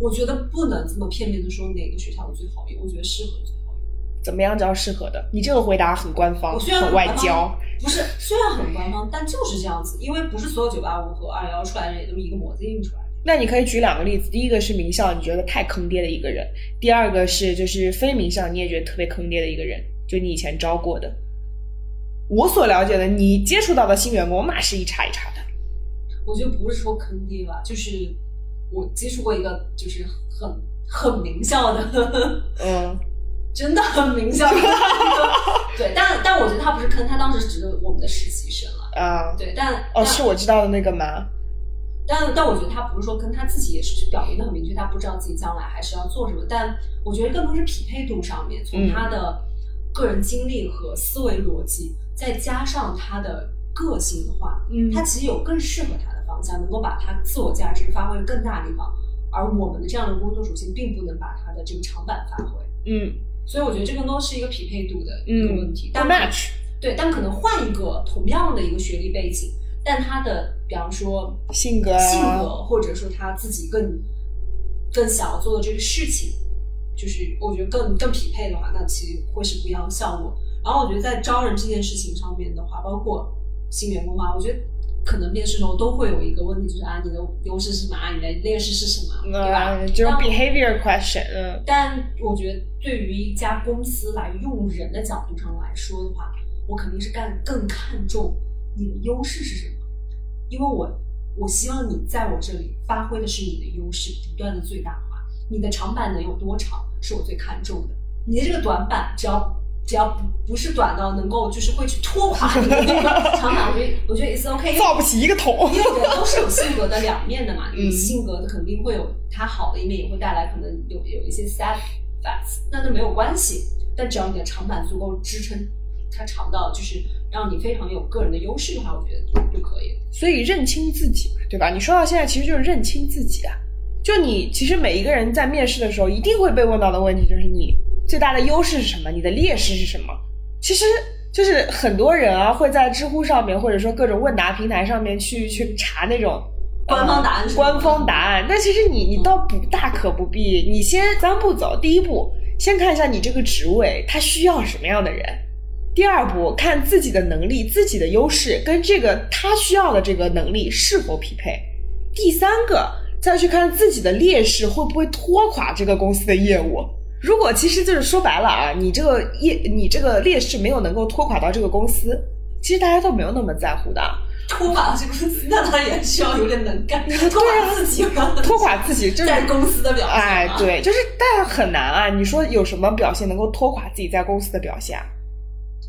我觉得不能这么片面的说哪个学校最好用，我觉得适合的最好用。怎么样叫适合的？你这个回答很官方，我虽然很外交。不是，虽然很官方，但就是这样子，因为不是所有九八五和二幺幺出来的人也都是一个模子印出来的。那你可以举两个例子，第一个是名校，你觉得太坑爹的一个人；第二个是就是非名校，你也觉得特别坑爹的一个人，就你以前招过的。我所了解的，你接触到的新员工那是一茬一茬的。我觉得不是说坑爹吧，就是我接触过一个就是很很名校的，嗯 真的很名校的。对，但但我觉得他不是坑，他当时只是我们的实习生了。啊，对，但哦，但是我知道的那个吗？但但我觉得他不是说跟他自己也是表明的很明确，他不知道自己将来还是要做什么。但我觉得更多是匹配度上面，从嗯他的个人经历和思维逻辑，再加上他的个性的话，嗯他其实有更适合他的方向，能够把他自我价值发挥的更大的地方。而我们的这样的工作属性，并不能把他的这个长板发挥。嗯所以我觉得这更多是一个匹配度的一个嗯问题。不但 match。对，但可能换一个同样的一个学历背景，但他的比方说性格啊性格，或者说他自己更更想要做的这个事情，就是我觉得更更匹配的话，那其实会是不一样的效果。然后我觉得在招人这件事情上面的话，包括新员工啊，我觉得可能面试时候都会有一个问题，就是啊，你的优势是什么？啊，你的劣势是什么？对吧？就是 behavior question。嗯。但我觉得，对于一家公司来用人的角度上来说的话，我肯定是干更看重你的优势是什么，因为我我希望你在我这里发挥的是你的优势，不断的最大化。你的长板能有多长，是我最看重的。你的这个短板，只要。只要不不是短到能够就是会去拖垮你的那个 长板，我觉得我觉得也是 OK。造不起一个桶，因为人都是有性格的两面的嘛。你。性格肯定会有它好的一面，也会带来可能有有一些 sad facts，那都没有关系。但只要你的长板足够支撑，它长到就是让你非常有个人的优势的话，我觉得就可以。所以认清自己嘛，对吧？你说到现在，其实就是认清自己啊。就你其实每一个人在面试的时候，一定会被问到的问题就是你。最大的优势是什么？你的劣势是什么？其实就是很多人啊，会在知乎上面，或者说各种问答平台上面去去查那种官方答案。官方答案，那其实你你倒不大可不必。你先三步走，第一步先看一下你这个职位他需要什么样的人；第二步看自己的能力、自己的优势跟这个他需要的这个能力是否匹配；第三个再去看自己的劣势会不会拖垮这个公司的业务。如果其实就是说白了啊，你这个业，你这个劣势没有能够拖垮到这个公司，其实大家都没有那么在乎的。拖垮这个公司，那他也需要有点能干。拖垮自己，拖垮自己就是，在公司的表现。哎，对，就是但很难啊。你说有什么表现能够拖垮自己在公司的表现？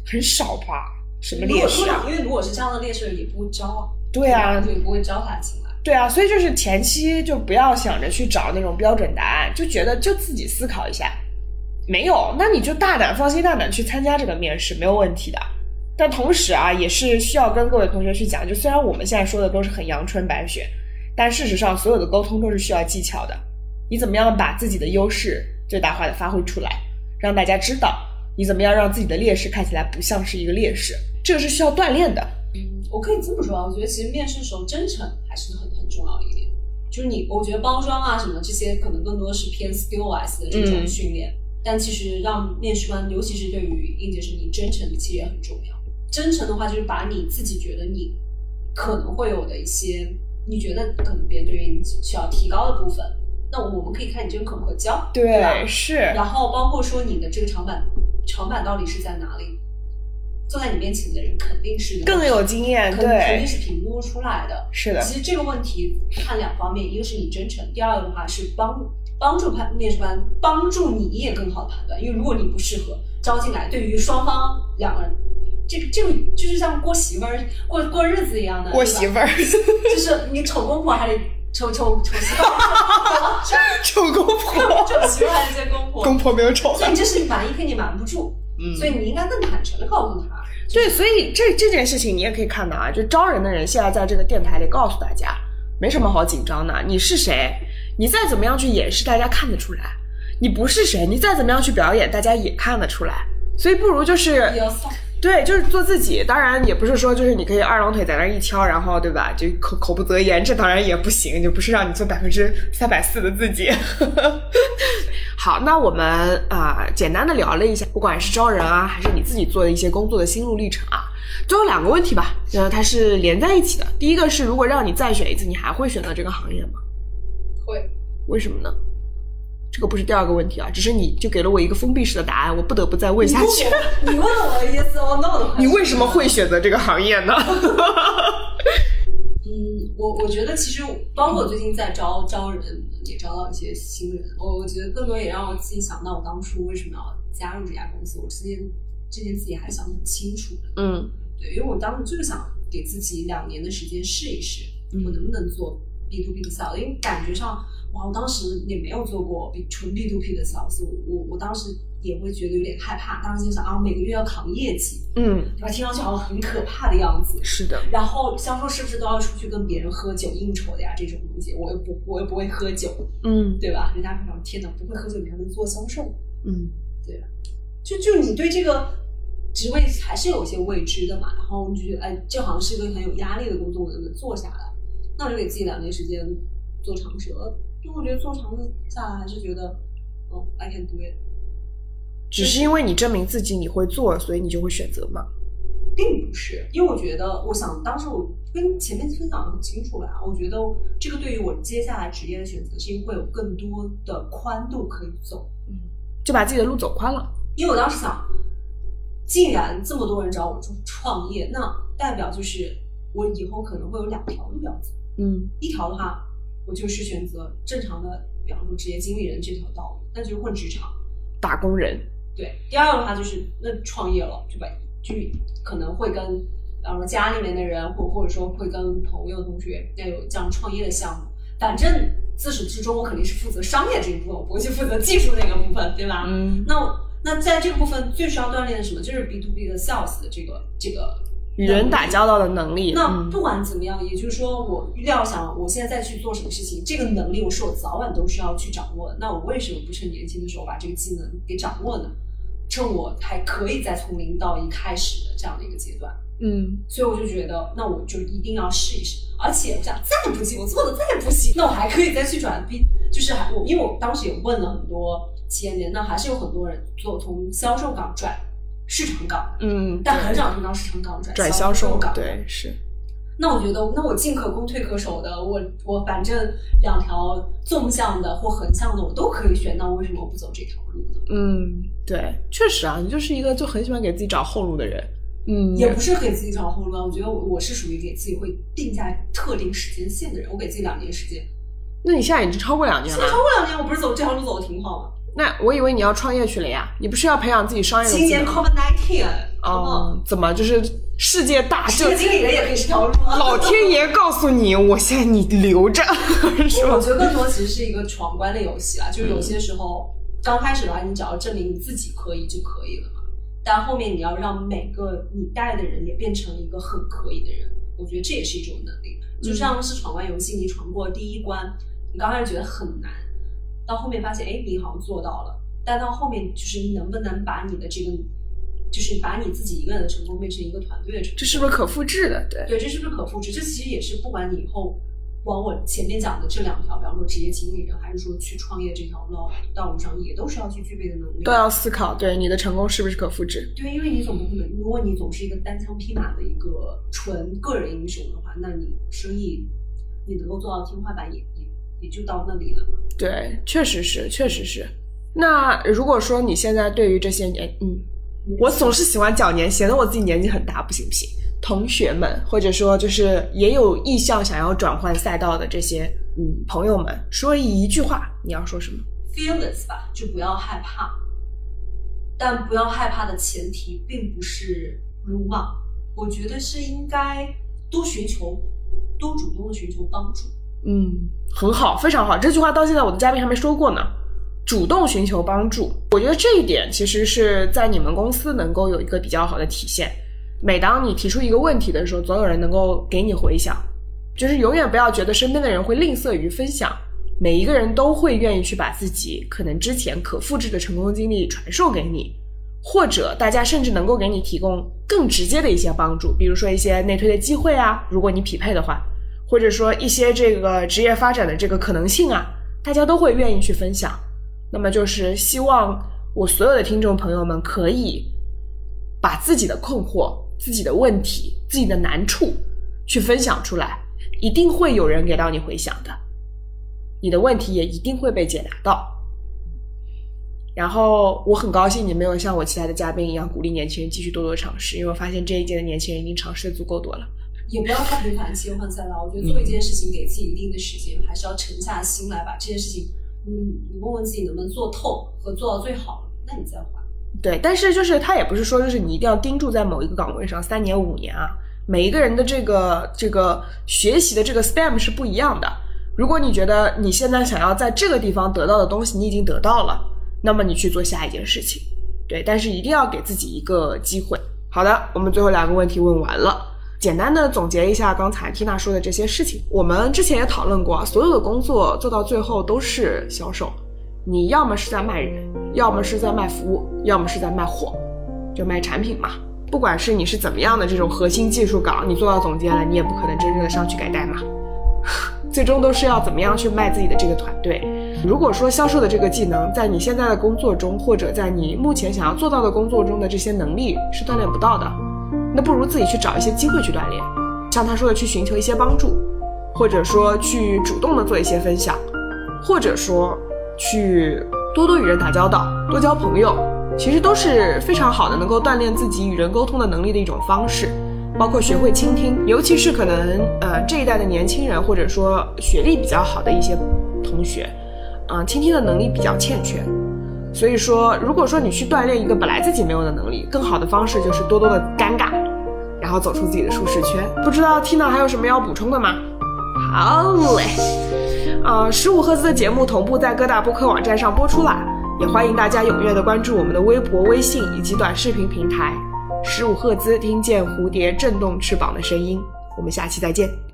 很少吧？什么劣势啊？因为如果是这样的劣势，也不会招啊。对啊，就不会招他进来。对啊，所以就是前期就不要想着去找那种标准答案，就觉得就自己思考一下。没有，那你就大胆放心大胆去参加这个面试，没有问题的。但同时啊，也是需要跟各位同学去讲，就虽然我们现在说的都是很阳春白雪，但事实上所有的沟通都是需要技巧的。你怎么样把自己的优势最大化的发挥出来，让大家知道你怎么样让自己的劣势看起来不像是一个劣势，这个是需要锻炼的。嗯，我可以这么说啊，我觉得其实面试的时候真诚还是很很重要的一点，就是你，我觉得包装啊什么这些可能更多的是偏 skill wise 的这种训练。但其实让面试官，尤其是对于应届生，你真诚其实也很重要。真诚的话，就是把你自己觉得你可能会有的一些，你觉得可能别人对于你需要提高的部分，那我们可以看你这个可不可教，对吧？是。然后包括说你的这个长板，长板到底是在哪里？坐在你面前的人肯定是更有经验，对，肯定是评估出来的。是的。其实这个问题看两方面，一个是你真诚，第二个的话是帮。帮助判面试官帮助你也更好的判断，因为如果你不适合招进来，对于双方两个人，这个这个就是像过媳妇儿过过日子一样的，过媳妇儿，就是你丑公婆还得丑丑丑媳妇儿，丑公婆，丑媳妇儿还得见公婆，公婆没有丑，所以你这是瞒一天你瞒不住，嗯，所以你应该更坦诚的告诉他。对，所以这这件事情你也可以看到啊，就招人的人现在在这个电台里告诉大家，没什么好紧张的，你是谁？你再怎么样去掩饰，大家看得出来，你不是谁；你再怎么样去表演，大家也看得出来。所以不如就是，对，就是做自己。当然也不是说就是你可以二郎腿在那一敲，然后对吧？就口口不择言，这当然也不行。就不是让你做百分之三百四的自己。好，那我们啊，简单的聊了一下，不管是招人啊，还是你自己做的一些工作的心路历程啊，都有两个问题吧，呃，它是连在一起的。第一个是，如果让你再选一次，你还会选择这个行业吗？会，为什么呢？这个不是第二个问题啊，只是你就给了我一个封闭式的答案，我不得不再问下去。你问我 yes or no 的话，你为什么会选择这个行业呢？嗯，我我觉得其实包括我最近在招招人，也招到一些新人。我我觉得更多也让我自己想到我当初为什么要加入这家公司，我之前之前自己还想得很清楚的。嗯，对，因为我当时就是想给自己两年的时间试一试，我能不能做。B to B 的 sales，因为感觉上，哇，我当时也没有做过纯 B to B 的 sales，我我当时也会觉得有点害怕，当时就想啊，每个月要扛业绩，嗯，对吧？听上去好像很可怕的样子。是的。然后销售是不是都要出去跟别人喝酒应酬的呀？这种东西，我又不，我又不会喝酒，嗯，对吧？人家说天哪，不会喝酒你还能做销售？嗯，对。就就你对这个职位还是有一些未知的嘛，然后你就觉得哎，这好像是一个很有压力的工作，我能不能做下来？那我就给自己两年时间做尝试了，因为我觉得做尝试下来还是觉得，哦，I can do it。只是因为你证明自己你会做，所以你就会选择嘛？并不是，因为我觉得，我想当时我跟前面分享的很清楚了啊，我觉得这个对于我接下来职业的选择性会有更多的宽度可以走，嗯，就把自己的路走宽了。因为我当时想，既然这么多人找我做创业，那代表就是我以后可能会有两条路要走，嗯一条的话，我就是选择正常的，比方说职业经理人这条道路，那就是混职场。打工人，对，第二个的话就是那创业了，就把就可能会跟，比方说家里面的人，或或者说会跟朋友、同学要有这样创业的项目。反正自始至终，我肯定是负责商业这一部分，我不会去负责技术那个部分，对吧？嗯，那那在这个部分最需要锻炼的什么？就是 B to B 的 sales 的这个这个与人打交道的能力。那嗯不管怎么样，也就是说，我要想我现在再去做什么事情，这个能力我是我早晚都是要去掌握的。那我为什么不趁年轻的时候把这个技能给掌握呢？趁我还可以再从零到一开始的这样的一个阶段，嗯所以我就觉得，那我就一定要试一试。而且我想再不济，我做的再不行，那我还可以再去转 B，就是还我因为我当时也问了很多企业里面，那还是有很多人做从销售岗转市场岗的，嗯，但很少听到市场岗转转销销售岗。对是。那我觉得，那我进可攻退可守的，我我反正两条纵向的或横向的我都可以选，那我为什么不走这条路呢？嗯，对，确实啊，你就是一个就很喜欢给自己找后路的人。嗯，也不是给自己找后路啊，我觉得我我是属于给自己会定下特定时间线的人，我给自己两年时间，那你现在已经超过两年了超。过两年，我不是走这条路走的挺好吗？那我以为你要创业去了呀，你不是要培养自己商业的今年 COVID nineteen，哦，怎么就是世界大世界经理人也可以是条路啊。老天爷告诉你，我现在你留着，是？我觉得更多其实是一个闯关的游戏啦，就是有些时候刚开始的话，你只要证明你自己可以就可以了嘛。但后面你要让每个你带的人也变成一个很可以的人，我觉得这也是一种能力。就像是闯关游戏，你闯过第一关，你刚开始觉得很难，到后面发现，哎，你好像做到了。但到后面就是你能不能把你的这个，就是把你自己一个人的成功变成一个团队的成功，这是不是可复制的？对，对，这是不是可复制？这其实也是不管你以后往我前面讲的这两条，比方说职业经理人，还是说去创业这条路道路上，也都是要去具备的能力。都要思考，对你的成功是不是可复制？对，因为你总不可能，如果你总是一个单枪匹马的一个纯个人英雄的话，那你生意你能够做到天花板也也也就到那里了。对，确实是，确实是。那如果说你现在对于这些年，嗯，我总是喜欢讲年，显得我自己年纪很大，不行不行。同学们，或者说就是也有意向想要转换赛道的这些嗯朋友们，说一句话，你要说什么？fearless 吧，就不要害怕。但不要害怕的前提，并不是鲁莽，我觉得是应该多寻求、多主动的寻求帮助。嗯，很好，非常好。这句话到现在我的嘉宾还没说过呢。主动寻求帮助，我觉得这一点其实是在你们公司能够有一个比较好的体现。每当你提出一个问题的时候，总有人能够给你回响。就是永远不要觉得身边的人会吝啬于分享，每一个人都会愿意去把自己可能之前可复制的成功经历传授给你，或者大家甚至能够给你提供更直接的一些帮助，比如说一些内推的机会啊，如果你匹配的话，或者说一些这个职业发展的这个可能性啊，大家都会愿意去分享。那么就是希望我所有的听众朋友们可以把自己的困惑、自己的问题、自己的难处去分享出来，一定会有人给到你回响的，你的问题也一定会被解答到。然后我很高兴你没有像我其他的嘉宾一样鼓励年轻人继续多多尝试，因为我发现这一届的年轻人已经尝试的足够多了。也不要太频繁切换赛道。我觉得做一件事情，给自己一定的时间，还是要沉下心来把这件事情，嗯，你问问自己能不能做透和做到最好，那你再换。对，但是就是他也不是说就是你一定要盯住在某一个岗位上三年五年啊，每一个人的这个这个学习的这个 stem 是不一样的。如果你觉得你现在想要在这个地方得到的东西你已经得到了，那么你去做下一件事情。对，但是一定要给自己一个机会。好的，我们最后两个问题问完了。简单的总结一下刚才缇娜说的这些事情，我们之前也讨论过，所有的工作做到最后都是销售，你要么是在卖人，要么是在卖服务，要么是在卖货，就卖产品嘛。不管是你是怎么样的这种核心技术岗，你做到总监了，你也不可能真正的上去改代码，最终都是要怎么样去卖自己的这个团队。如果说销售的这个技能在你现在的工作中，或者在你目前想要做到的工作中的这些能力是锻炼不到的，那不如自己去找一些机会去锻炼。像他说的，去寻求一些帮助，或者说去主动的做一些分享，或者说去多多与人打交道，多交朋友，其实都是非常好的，能够锻炼自己与人沟通的能力的一种方式。包括学会倾听，尤其是可能呃这一代的年轻人，或者说学历比较好的一些同学，啊，倾听的能力比较欠缺。所以说，如果说你去锻炼一个本来自己没有的能力，更好的方式就是多多的尴尬，然后走出自己的舒适圈。不知道 Tina 还有什么要补充的吗？好嘞，呃，十五赫兹的节目同步在各大播客网站上播出啦，也欢迎大家踊跃的关注我们的微博、微信以及短视频平台。十五赫兹，听见蝴蝶振动翅膀的声音。我们下期再见。